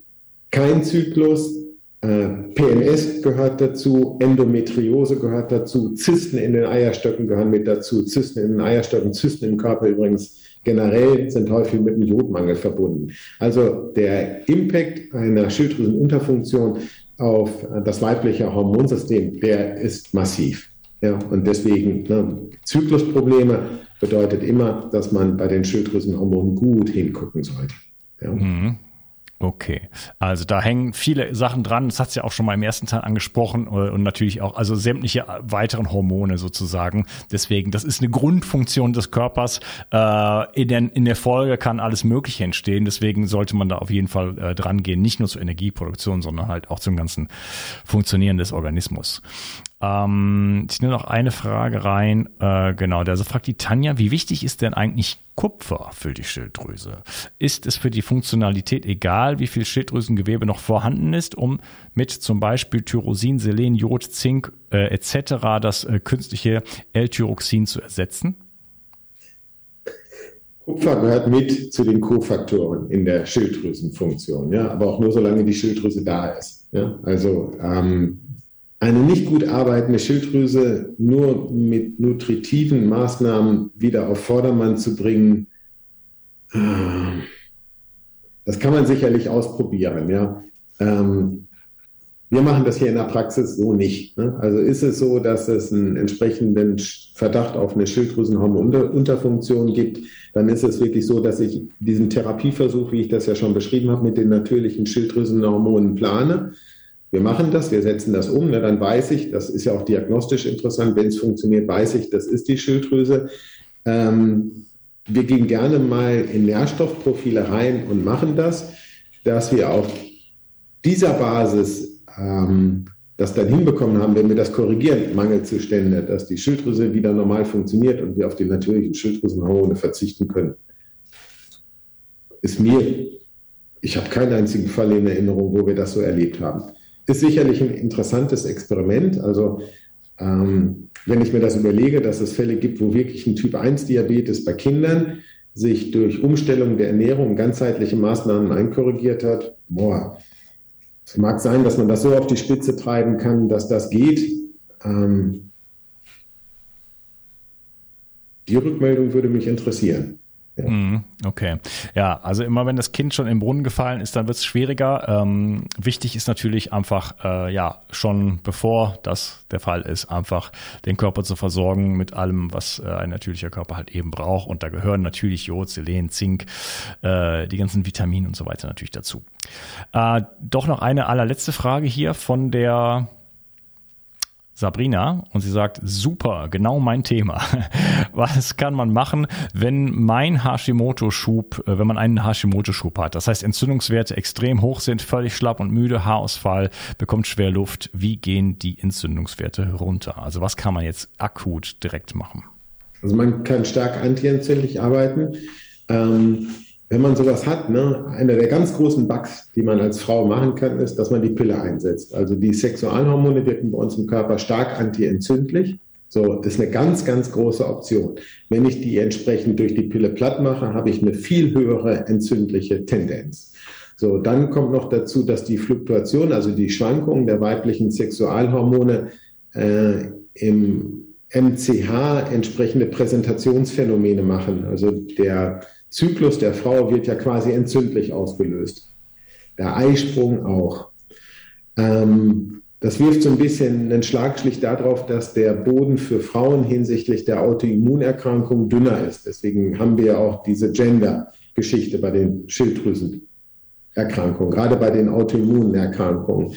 Kein Zyklus, äh, PMS gehört dazu, Endometriose gehört dazu, Zysten in den Eierstöcken gehören mit dazu, Zysten in den Eierstöcken, Zysten im Körper übrigens generell sind häufig mit einem Jodmangel verbunden. Also der Impact einer Schilddrüsenunterfunktion auf das weibliche Hormonsystem, der ist massiv. Ja, und deswegen ne, Zyklusprobleme bedeutet immer, dass man bei den Schilddrüsenhormonen gut hingucken sollte. Ja. Mhm. Okay, also da hängen viele Sachen dran. Das hat es ja auch schon mal im ersten Teil angesprochen äh, und natürlich auch also sämtliche weiteren Hormone sozusagen. Deswegen, das ist eine Grundfunktion des Körpers. Äh, in, der, in der Folge kann alles Mögliche entstehen. Deswegen sollte man da auf jeden Fall äh, dran gehen, nicht nur zur Energieproduktion, sondern halt auch zum ganzen Funktionieren des Organismus. Ähm, ich nehme noch eine Frage rein. Äh, genau, also fragt die Tanja, wie wichtig ist denn eigentlich Kupfer für die Schilddrüse? Ist es für die Funktionalität egal, wie viel Schilddrüsengewebe noch vorhanden ist, um mit zum Beispiel Tyrosin, Selen, Jod, Zink äh, etc. das äh, künstliche L-Tyroxin zu ersetzen? Kupfer gehört mit zu den Kofaktoren in der Schilddrüsenfunktion, ja, aber auch nur solange die Schilddrüse da ist. Ja? Also ähm, eine nicht gut arbeitende Schilddrüse nur mit nutritiven Maßnahmen wieder auf Vordermann zu bringen, äh, das kann man sicherlich ausprobieren. Ja. Ähm, wir machen das hier in der Praxis so nicht. Ne? Also ist es so, dass es einen entsprechenden Verdacht auf eine Schilddrüsenhormonunterfunktion gibt, dann ist es wirklich so, dass ich diesen Therapieversuch, wie ich das ja schon beschrieben habe, mit den natürlichen Schilddrüsenhormonen plane wir machen das, wir setzen das um, ne, dann weiß ich, das ist ja auch diagnostisch interessant, wenn es funktioniert, weiß ich, das ist die Schilddrüse. Ähm, wir gehen gerne mal in Nährstoffprofile rein und machen das, dass wir auf dieser Basis ähm, das dann hinbekommen haben, wenn wir das korrigieren, Mangelzustände, dass die Schilddrüse wieder normal funktioniert und wir auf die natürlichen Schilddrüsenhormone verzichten können. Ist mir, ich habe keinen einzigen Fall in Erinnerung, wo wir das so erlebt haben. Ist sicherlich ein interessantes Experiment. Also ähm, wenn ich mir das überlege, dass es Fälle gibt, wo wirklich ein Typ-1-Diabetes bei Kindern sich durch Umstellung der Ernährung ganzheitliche Maßnahmen einkorrigiert hat, boah, es mag sein, dass man das so auf die Spitze treiben kann, dass das geht. Ähm, die Rückmeldung würde mich interessieren. Ja. Mhm, okay. Ja, also immer wenn das Kind schon im Brunnen gefallen ist, dann wird es schwieriger. Ähm, wichtig ist natürlich einfach, äh, ja, schon bevor das der Fall ist, einfach den Körper zu versorgen mit allem, was äh, ein natürlicher Körper halt eben braucht. Und da gehören natürlich Jod, Selen, Zink, äh, die ganzen Vitamine und so weiter natürlich dazu. Äh, doch noch eine allerletzte Frage hier von der Sabrina und sie sagt, super, genau mein Thema. Was kann man machen, wenn mein Hashimoto-Schub, äh, wenn man einen Hashimoto-Schub hat? Das heißt, Entzündungswerte extrem hoch sind, völlig schlapp und müde, Haarausfall, bekommt schwer Luft. Wie gehen die Entzündungswerte runter? Also was kann man jetzt akut direkt machen? Also man kann stark antientzündlich arbeiten. Ähm wenn man sowas hat, ne, einer der ganz großen Bugs, die man als Frau machen kann, ist, dass man die Pille einsetzt. Also die Sexualhormone wirken bei uns im Körper stark antientzündlich. So, ist eine ganz, ganz große Option. Wenn ich die entsprechend durch die Pille platt mache, habe ich eine viel höhere entzündliche Tendenz. So, dann kommt noch dazu, dass die Fluktuation, also die Schwankungen der weiblichen Sexualhormone äh, im MCH entsprechende Präsentationsphänomene machen. Also der Zyklus der Frau wird ja quasi entzündlich ausgelöst. Der Eisprung auch. Ähm, das wirft so ein bisschen einen Schlagschlicht darauf, dass der Boden für Frauen hinsichtlich der Autoimmunerkrankung dünner ist. Deswegen haben wir auch diese Gender-Geschichte bei den Schilddrüsenerkrankungen, gerade bei den Autoimmunerkrankungen.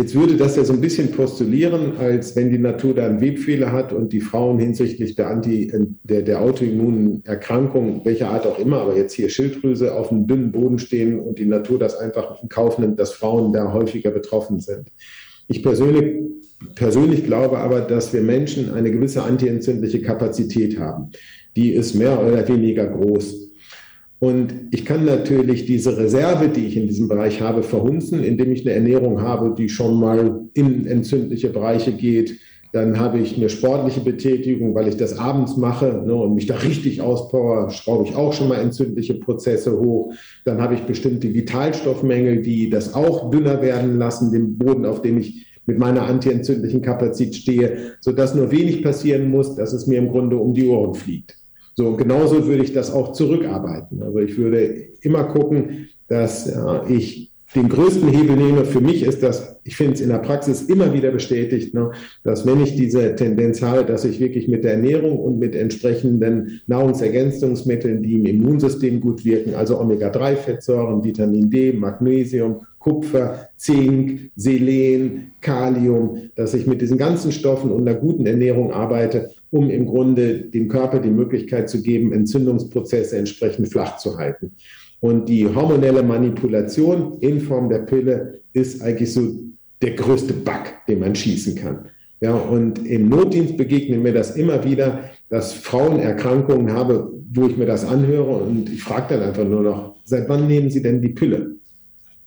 Jetzt würde das ja so ein bisschen postulieren, als wenn die Natur da einen Webfehler hat und die Frauen hinsichtlich der, Anti, der, der autoimmunen Erkrankung, welcher Art auch immer, aber jetzt hier Schilddrüse auf einem dünnen Boden stehen und die Natur das einfach in Kauf nimmt, dass Frauen da häufiger betroffen sind. Ich persönlich, persönlich glaube aber, dass wir Menschen eine gewisse antientzündliche Kapazität haben. Die ist mehr oder weniger groß. Und ich kann natürlich diese Reserve, die ich in diesem Bereich habe, verhunzen, indem ich eine Ernährung habe, die schon mal in entzündliche Bereiche geht. Dann habe ich eine sportliche Betätigung, weil ich das abends mache ne, und mich da richtig auspower, schraube ich auch schon mal entzündliche Prozesse hoch. Dann habe ich bestimmte Vitalstoffmängel, die das auch dünner werden lassen, den Boden, auf dem ich mit meiner antientzündlichen Kapazität stehe, sodass nur wenig passieren muss, dass es mir im Grunde um die Ohren fliegt. So, genauso würde ich das auch zurückarbeiten. Also ich würde immer gucken, dass äh, ich den größten Hebel nehme. Für mich ist das, ich finde es in der Praxis immer wieder bestätigt, ne, dass wenn ich diese Tendenz habe, dass ich wirklich mit der Ernährung und mit entsprechenden Nahrungsergänzungsmitteln, die im Immunsystem gut wirken, also Omega-3-Fettsäuren, Vitamin D, Magnesium, Kupfer, Zink, Selen, Kalium, dass ich mit diesen ganzen Stoffen und einer guten Ernährung arbeite um im Grunde dem Körper die Möglichkeit zu geben, Entzündungsprozesse entsprechend flach zu halten. Und die hormonelle Manipulation in Form der Pille ist eigentlich so der größte Bug, den man schießen kann. Ja, und im Notdienst begegnet mir das immer wieder, dass Frauen Erkrankungen habe, wo ich mir das anhöre und ich frage dann einfach nur noch, seit wann nehmen Sie denn die Pille?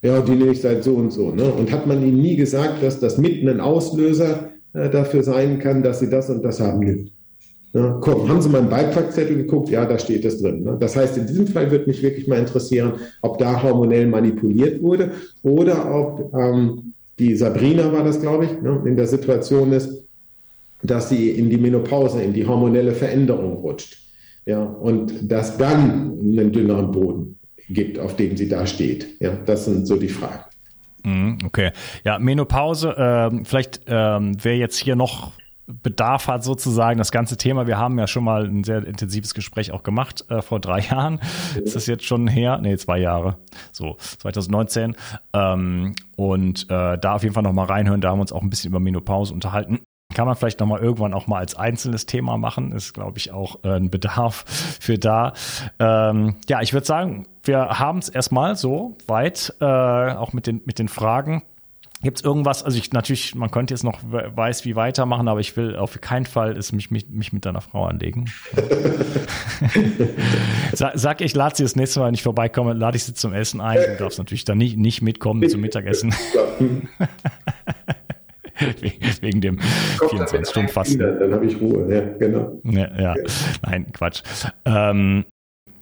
Ja, die nehme ich seit so und so. Ne? Und hat man ihnen nie gesagt, dass das mitten ein Auslöser äh, dafür sein kann, dass sie das und das haben. Ja, komm, haben Sie mal einen Beipackzettel geguckt? Ja, da steht es drin. Ne? Das heißt, in diesem Fall würde mich wirklich mal interessieren, ob da hormonell manipuliert wurde oder ob ähm, die Sabrina war das, glaube ich, ne, in der Situation ist, dass sie in die Menopause, in die hormonelle Veränderung rutscht. Ja, und dass dann einen dünneren Boden gibt, auf dem sie da steht. Ja, das sind so die Fragen. Mhm, okay. Ja, Menopause, äh, vielleicht äh, wäre jetzt hier noch Bedarf hat sozusagen das ganze Thema. Wir haben ja schon mal ein sehr intensives Gespräch auch gemacht äh, vor drei Jahren. Ist das jetzt schon her? Nee, zwei Jahre. So, 2019. Ähm, und äh, da auf jeden Fall nochmal reinhören. Da haben wir uns auch ein bisschen über Menopause unterhalten. Kann man vielleicht nochmal irgendwann auch mal als einzelnes Thema machen. Ist, glaube ich, auch äh, ein Bedarf für da. Ähm, ja, ich würde sagen, wir haben es erstmal so weit, äh, auch mit den, mit den Fragen. Gibt es irgendwas, also ich natürlich, man könnte jetzt noch weiß wie weitermachen, aber ich will auf keinen Fall ist mich, mich, mich mit deiner Frau anlegen. sag, sag, ich lade sie das nächste Mal, wenn ich vorbeikomme, lade ich sie zum Essen ein. Du darfst natürlich dann nicht, nicht mitkommen zum Mittagessen. Wegen dem 24-Stunden-Fasten. Dann habe ich Ruhe, ja, genau. Ja, ja. nein, Quatsch. Ähm,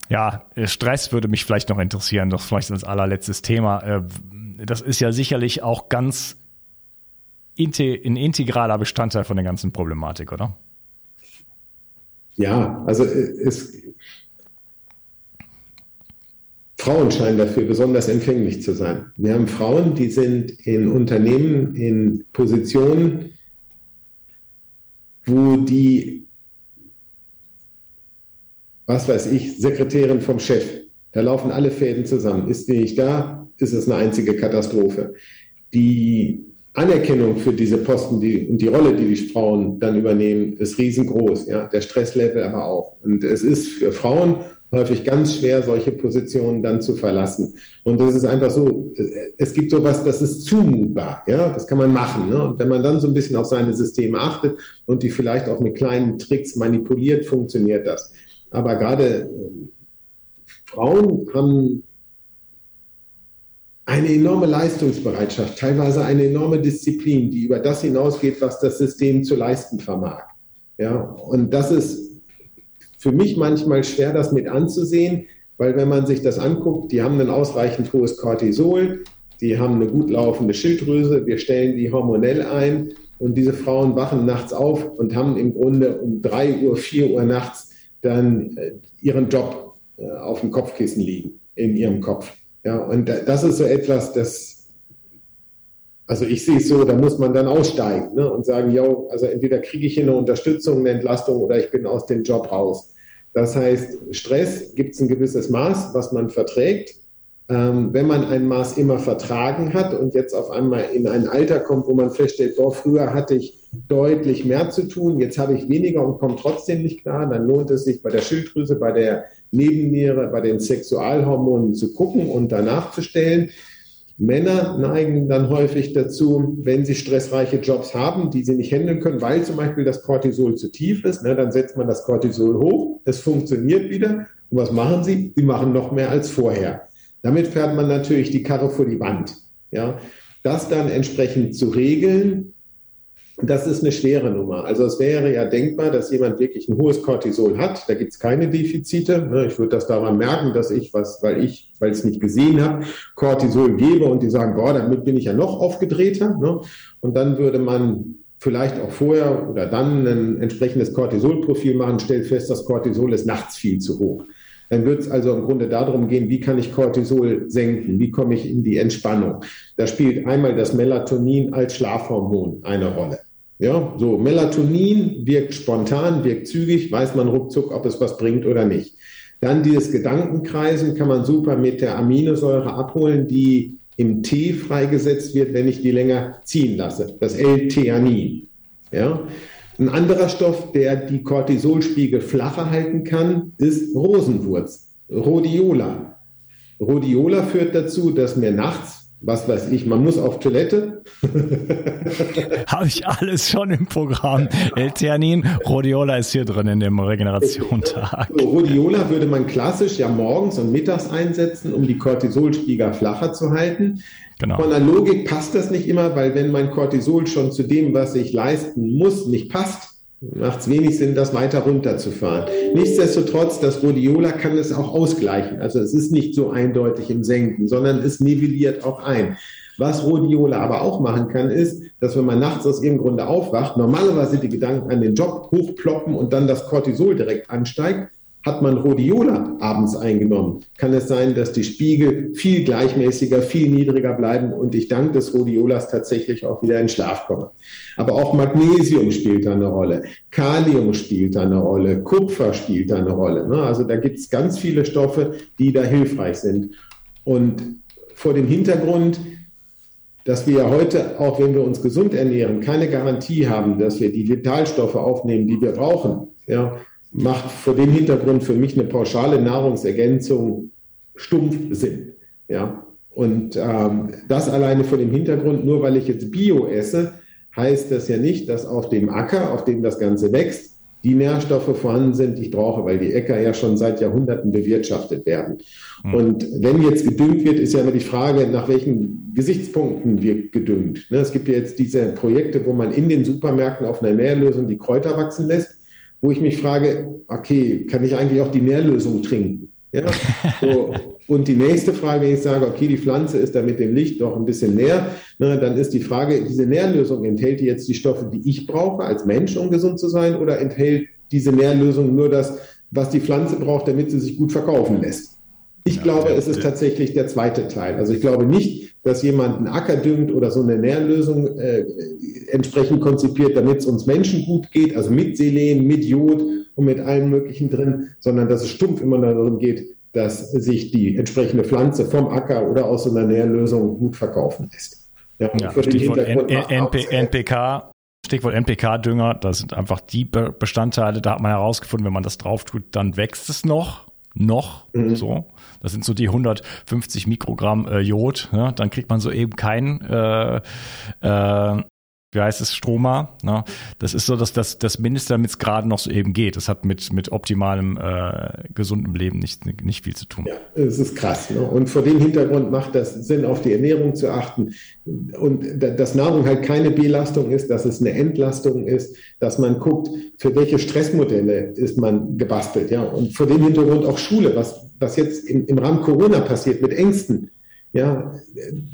ja, Stress würde mich vielleicht noch interessieren, doch vielleicht als allerletztes Thema. Äh, das ist ja sicherlich auch ganz ein integraler Bestandteil von der ganzen Problematik, oder? Ja, also äh, es, Frauen scheinen dafür besonders empfänglich zu sein. Wir haben Frauen, die sind in Unternehmen in Positionen, wo die, was weiß ich, Sekretärin vom Chef, da laufen alle Fäden zusammen. Ist die nicht da, ist es eine einzige Katastrophe. Die Anerkennung für diese Posten die, und die Rolle, die die Frauen dann übernehmen, ist riesengroß. Ja? Der Stresslevel aber auch. Und es ist für Frauen häufig ganz schwer, solche Positionen dann zu verlassen. Und das ist einfach so, es gibt sowas, das ist zumutbar, ja, das kann man machen. Ne? Und wenn man dann so ein bisschen auf seine Systeme achtet und die vielleicht auch mit kleinen Tricks manipuliert, funktioniert das. Aber gerade äh, Frauen haben eine enorme Leistungsbereitschaft, teilweise eine enorme Disziplin, die über das hinausgeht, was das System zu leisten vermag. Ja, und das ist für mich manchmal schwer, das mit anzusehen, weil wenn man sich das anguckt, die haben ein ausreichend hohes Cortisol, die haben eine gut laufende Schilddrüse, wir stellen die hormonell ein und diese Frauen wachen nachts auf und haben im Grunde um 3 Uhr, 4 Uhr nachts dann äh, ihren Job äh, auf dem Kopfkissen liegen, in ihrem Kopf. Ja, und das ist so etwas, das, also ich sehe es so, da muss man dann aussteigen ne, und sagen, ja, also entweder kriege ich hier eine Unterstützung, eine Entlastung oder ich bin aus dem Job raus. Das heißt, Stress gibt es ein gewisses Maß, was man verträgt. Ähm, wenn man ein Maß immer vertragen hat und jetzt auf einmal in ein Alter kommt, wo man feststellt, boah, früher hatte ich deutlich mehr zu tun, jetzt habe ich weniger und komme trotzdem nicht klar, dann lohnt es sich bei der Schilddrüse, bei der Nebenniere, bei den Sexualhormonen zu gucken und danach zu stellen. Männer neigen dann häufig dazu, wenn sie stressreiche Jobs haben, die sie nicht handeln können, weil zum Beispiel das Cortisol zu tief ist, ne, dann setzt man das Cortisol hoch, es funktioniert wieder. Und was machen sie? Sie machen noch mehr als vorher. Damit fährt man natürlich die Karre vor die Wand. Ja, das dann entsprechend zu regeln, das ist eine schwere Nummer. Also es wäre ja denkbar, dass jemand wirklich ein hohes Cortisol hat. Da gibt es keine Defizite. Ne? Ich würde das daran merken, dass ich was, weil ich, weil ich es nicht gesehen habe, Cortisol gebe und die sagen, boah, damit bin ich ja noch aufgedrehter. Ne? Und dann würde man vielleicht auch vorher oder dann ein entsprechendes Cortisolprofil machen, stellt fest, das Cortisol ist nachts viel zu hoch. Dann wird es also im Grunde darum gehen, wie kann ich Cortisol senken, wie komme ich in die Entspannung. Da spielt einmal das Melatonin als Schlafhormon eine Rolle. Ja, so Melatonin wirkt spontan, wirkt zügig, weiß man ruckzuck, ob es was bringt oder nicht. Dann dieses Gedankenkreisen kann man super mit der Aminosäure abholen, die im Tee freigesetzt wird, wenn ich die länger ziehen lasse. Das L-Theanin. Ja. Ein anderer Stoff, der die Cortisolspiegel flacher halten kann, ist Rosenwurz, Rhodiola. Rhodiola führt dazu, dass mir nachts was weiß ich, man muss auf Toilette. Habe ich alles schon im Programm. L-Theanin, Rhodiola ist hier drin in dem Regenerationstag. Rhodiola würde man klassisch ja morgens und mittags einsetzen, um die Cortisolspiegel flacher zu halten. Genau. Von der Logik passt das nicht immer, weil wenn mein Cortisol schon zu dem, was ich leisten muss, nicht passt, macht es wenig Sinn, das weiter runterzufahren. Nichtsdestotrotz, das Rhodiola kann es auch ausgleichen. Also es ist nicht so eindeutig im Senken, sondern es nivelliert auch ein. Was Rhodiola aber auch machen kann, ist, dass wenn man nachts aus irgendeinem Grunde aufwacht, normalerweise die Gedanken an den Job hochploppen und dann das Cortisol direkt ansteigt, hat man Rhodiola abends eingenommen, kann es sein, dass die Spiegel viel gleichmäßiger, viel niedriger bleiben und ich dank des Rhodiolas tatsächlich auch wieder in Schlaf komme. Aber auch Magnesium spielt da eine Rolle, Kalium spielt da eine Rolle, Kupfer spielt da eine Rolle. Ne? Also da gibt es ganz viele Stoffe, die da hilfreich sind. Und vor dem Hintergrund, dass wir heute, auch wenn wir uns gesund ernähren, keine Garantie haben, dass wir die Vitalstoffe aufnehmen, die wir brauchen, ja, macht vor dem Hintergrund für mich eine pauschale Nahrungsergänzung stumpf Sinn. Ja? Und ähm, das alleine vor dem Hintergrund, nur weil ich jetzt Bio esse, heißt das ja nicht, dass auf dem Acker, auf dem das Ganze wächst, die Nährstoffe vorhanden sind, die ich brauche, weil die Äcker ja schon seit Jahrhunderten bewirtschaftet werden. Mhm. Und wenn jetzt gedüngt wird, ist ja immer die Frage, nach welchen Gesichtspunkten wird gedüngt. Ne, es gibt ja jetzt diese Projekte, wo man in den Supermärkten auf einer Nährlösung die Kräuter wachsen lässt wo ich mich frage, okay, kann ich eigentlich auch die Nährlösung trinken? Ja? So. Und die nächste Frage, wenn ich sage, okay, die Pflanze ist da mit dem Licht doch ein bisschen näher, ne, dann ist die Frage, diese Nährlösung, enthält die jetzt die Stoffe, die ich brauche als Mensch, um gesund zu sein, oder enthält diese Nährlösung nur das, was die Pflanze braucht, damit sie sich gut verkaufen lässt? Ich ja, glaube, es ist tatsächlich der zweite Teil. Also ich glaube nicht, dass jemand einen Acker düngt oder so eine Nährlösung äh, entsprechend konzipiert, damit es uns Menschen gut geht, also mit Selen, mit Jod und mit allem Möglichen drin, sondern dass es stumpf immer darum geht, dass sich die entsprechende Pflanze vom Acker oder aus so einer Nährlösung gut verkaufen lässt. Ja, ja Stichwort NPK, Stichwort NPK-Dünger, das sind einfach die Bestandteile, da hat man herausgefunden, wenn man das drauf tut, dann wächst es noch noch mhm. so. Das sind so die 150 Mikrogramm äh, Jod. Ja, dann kriegt man so eben kein äh, äh, wie heißt es, Stroma. Ne? Das ist so dass das, das Mindeste, damit es gerade noch so eben geht. Das hat mit, mit optimalem, äh, gesundem Leben nicht, nicht viel zu tun. Ja, es ist krass. Ne? Und vor dem Hintergrund macht das Sinn, auf die Ernährung zu achten. Und dass Nahrung halt keine Belastung ist, dass es eine Entlastung ist, dass man guckt, für welche Stressmodelle ist man gebastelt. Ja? Und vor dem Hintergrund auch Schule, was, was jetzt im, im Rahmen Corona passiert mit Ängsten ja,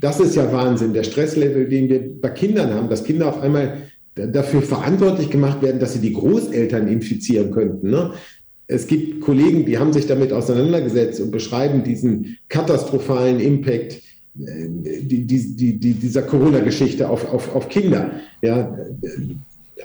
das ist ja Wahnsinn, der Stresslevel, den wir bei Kindern haben, dass Kinder auf einmal dafür verantwortlich gemacht werden, dass sie die Großeltern infizieren könnten. Ne? Es gibt Kollegen, die haben sich damit auseinandergesetzt und beschreiben diesen katastrophalen Impact äh, die, die, die, dieser Corona-Geschichte auf, auf, auf Kinder. Ja,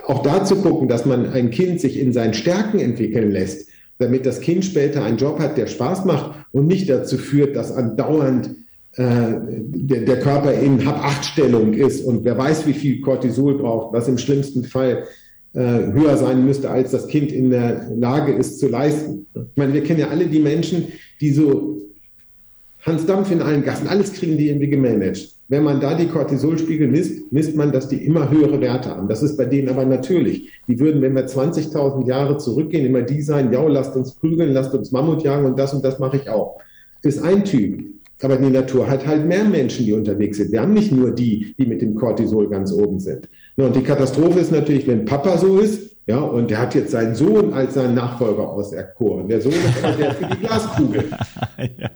auch da zu gucken, dass man ein Kind sich in seinen Stärken entwickeln lässt, damit das Kind später einen Job hat, der Spaß macht und nicht dazu führt, dass andauernd der, der Körper in Hab-Acht-Stellung ist und wer weiß, wie viel Cortisol braucht, was im schlimmsten Fall äh, höher sein müsste, als das Kind in der Lage ist zu leisten. Ich meine, wir kennen ja alle die Menschen, die so Hans Dampf in allen Gassen, alles kriegen die irgendwie gemanagt. Wenn man da die Cortisolspiegel misst, misst man, dass die immer höhere Werte haben. Das ist bei denen aber natürlich. Die würden, wenn wir 20.000 Jahre zurückgehen, immer die sein, ja, lasst uns prügeln, lasst uns Mammut jagen und das und das mache ich auch. Ist ein Typ. Aber die Natur hat halt mehr Menschen, die unterwegs sind. Wir haben nicht nur die, die mit dem Cortisol ganz oben sind. Und die Katastrophe ist natürlich, wenn Papa so ist, ja, und der hat jetzt seinen Sohn als seinen Nachfolger auserkoren. Der Sohn ist aber der für die Glaskugel. ja.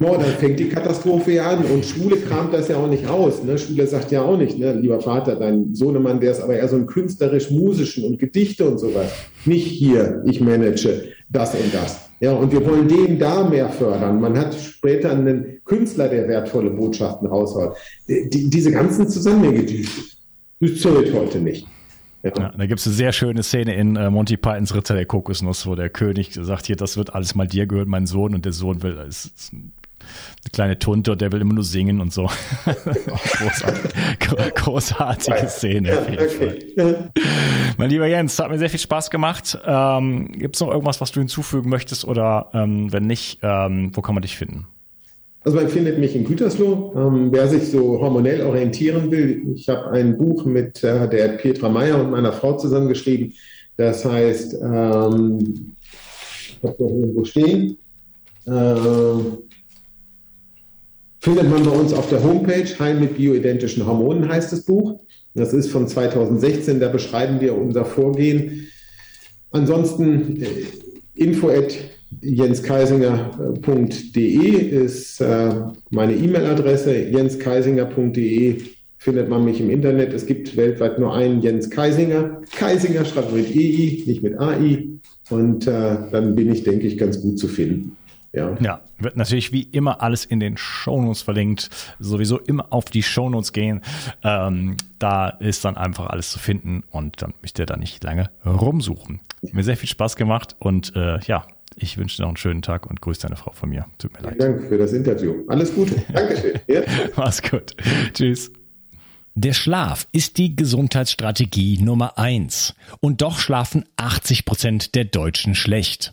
No, dann fängt die Katastrophe ja an und Schule kramt das ja auch nicht aus. Ne? Schule sagt ja auch nicht, ne? lieber Vater, dein Sohnemann, der ist aber eher so ein künstlerisch-musischen und Gedichte und sowas. Nicht hier, ich manage das und das. Ja, und wir wollen den da mehr fördern. Man hat später einen Künstler, der wertvolle Botschaften raushaut. Die, diese ganzen Zusammenhänge, die, die zählt heute nicht. Ja. Ja, da gibt es eine sehr schöne Szene in äh, Monty Pythons Ritter der Kokosnuss, wo der König sagt, hier, das wird alles mal dir gehört, mein Sohn, und der Sohn will, ist, eine kleine Tunte und der will immer nur singen und so. Großartige, großartige Szene okay. Mein lieber Jens, hat mir sehr viel Spaß gemacht. Ähm, Gibt es noch irgendwas, was du hinzufügen möchtest oder ähm, wenn nicht, ähm, wo kann man dich finden? Also man findet mich in Gütersloh. Ähm, wer sich so hormonell orientieren will, ich habe ein Buch mit äh, der Petra Meyer und meiner Frau zusammengeschrieben. Das heißt, ähm, ich habe noch irgendwo stehen. Ähm, findet man bei uns auf der Homepage. Heim mit bioidentischen Hormonen heißt das Buch. Das ist von 2016, da beschreiben wir unser Vorgehen. Ansonsten äh, info at jenskaisinger.de ist äh, meine E-Mail-Adresse. jenskaisinger.de findet man mich im Internet. Es gibt weltweit nur einen Jens Kaisinger. Kaisinger schreibt mit EI, nicht mit AI. und äh, dann bin ich, denke ich, ganz gut zu finden. Ja. ja, wird natürlich wie immer alles in den Shownotes verlinkt. Sowieso immer auf die Shownotes gehen. Ähm, da ist dann einfach alles zu finden und dann müsst ihr da nicht lange rumsuchen. Mir sehr viel Spaß gemacht und äh, ja, ich wünsche dir noch einen schönen Tag und grüße deine Frau von mir. Tut mir Vielen leid. Dank für das Interview. Alles Gute. Dankeschön. Ja. Mach's gut. Tschüss. Der Schlaf ist die Gesundheitsstrategie Nummer eins. Und doch schlafen 80 Prozent der Deutschen schlecht.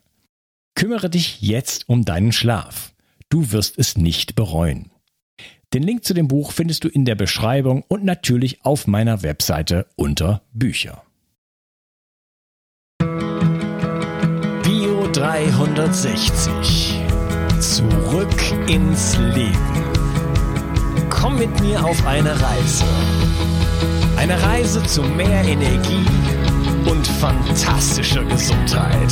Kümmere dich jetzt um deinen Schlaf. Du wirst es nicht bereuen. Den Link zu dem Buch findest du in der Beschreibung und natürlich auf meiner Webseite unter Bücher. Bio 360. Zurück ins Leben. Komm mit mir auf eine Reise. Eine Reise zu mehr Energie und fantastischer Gesundheit.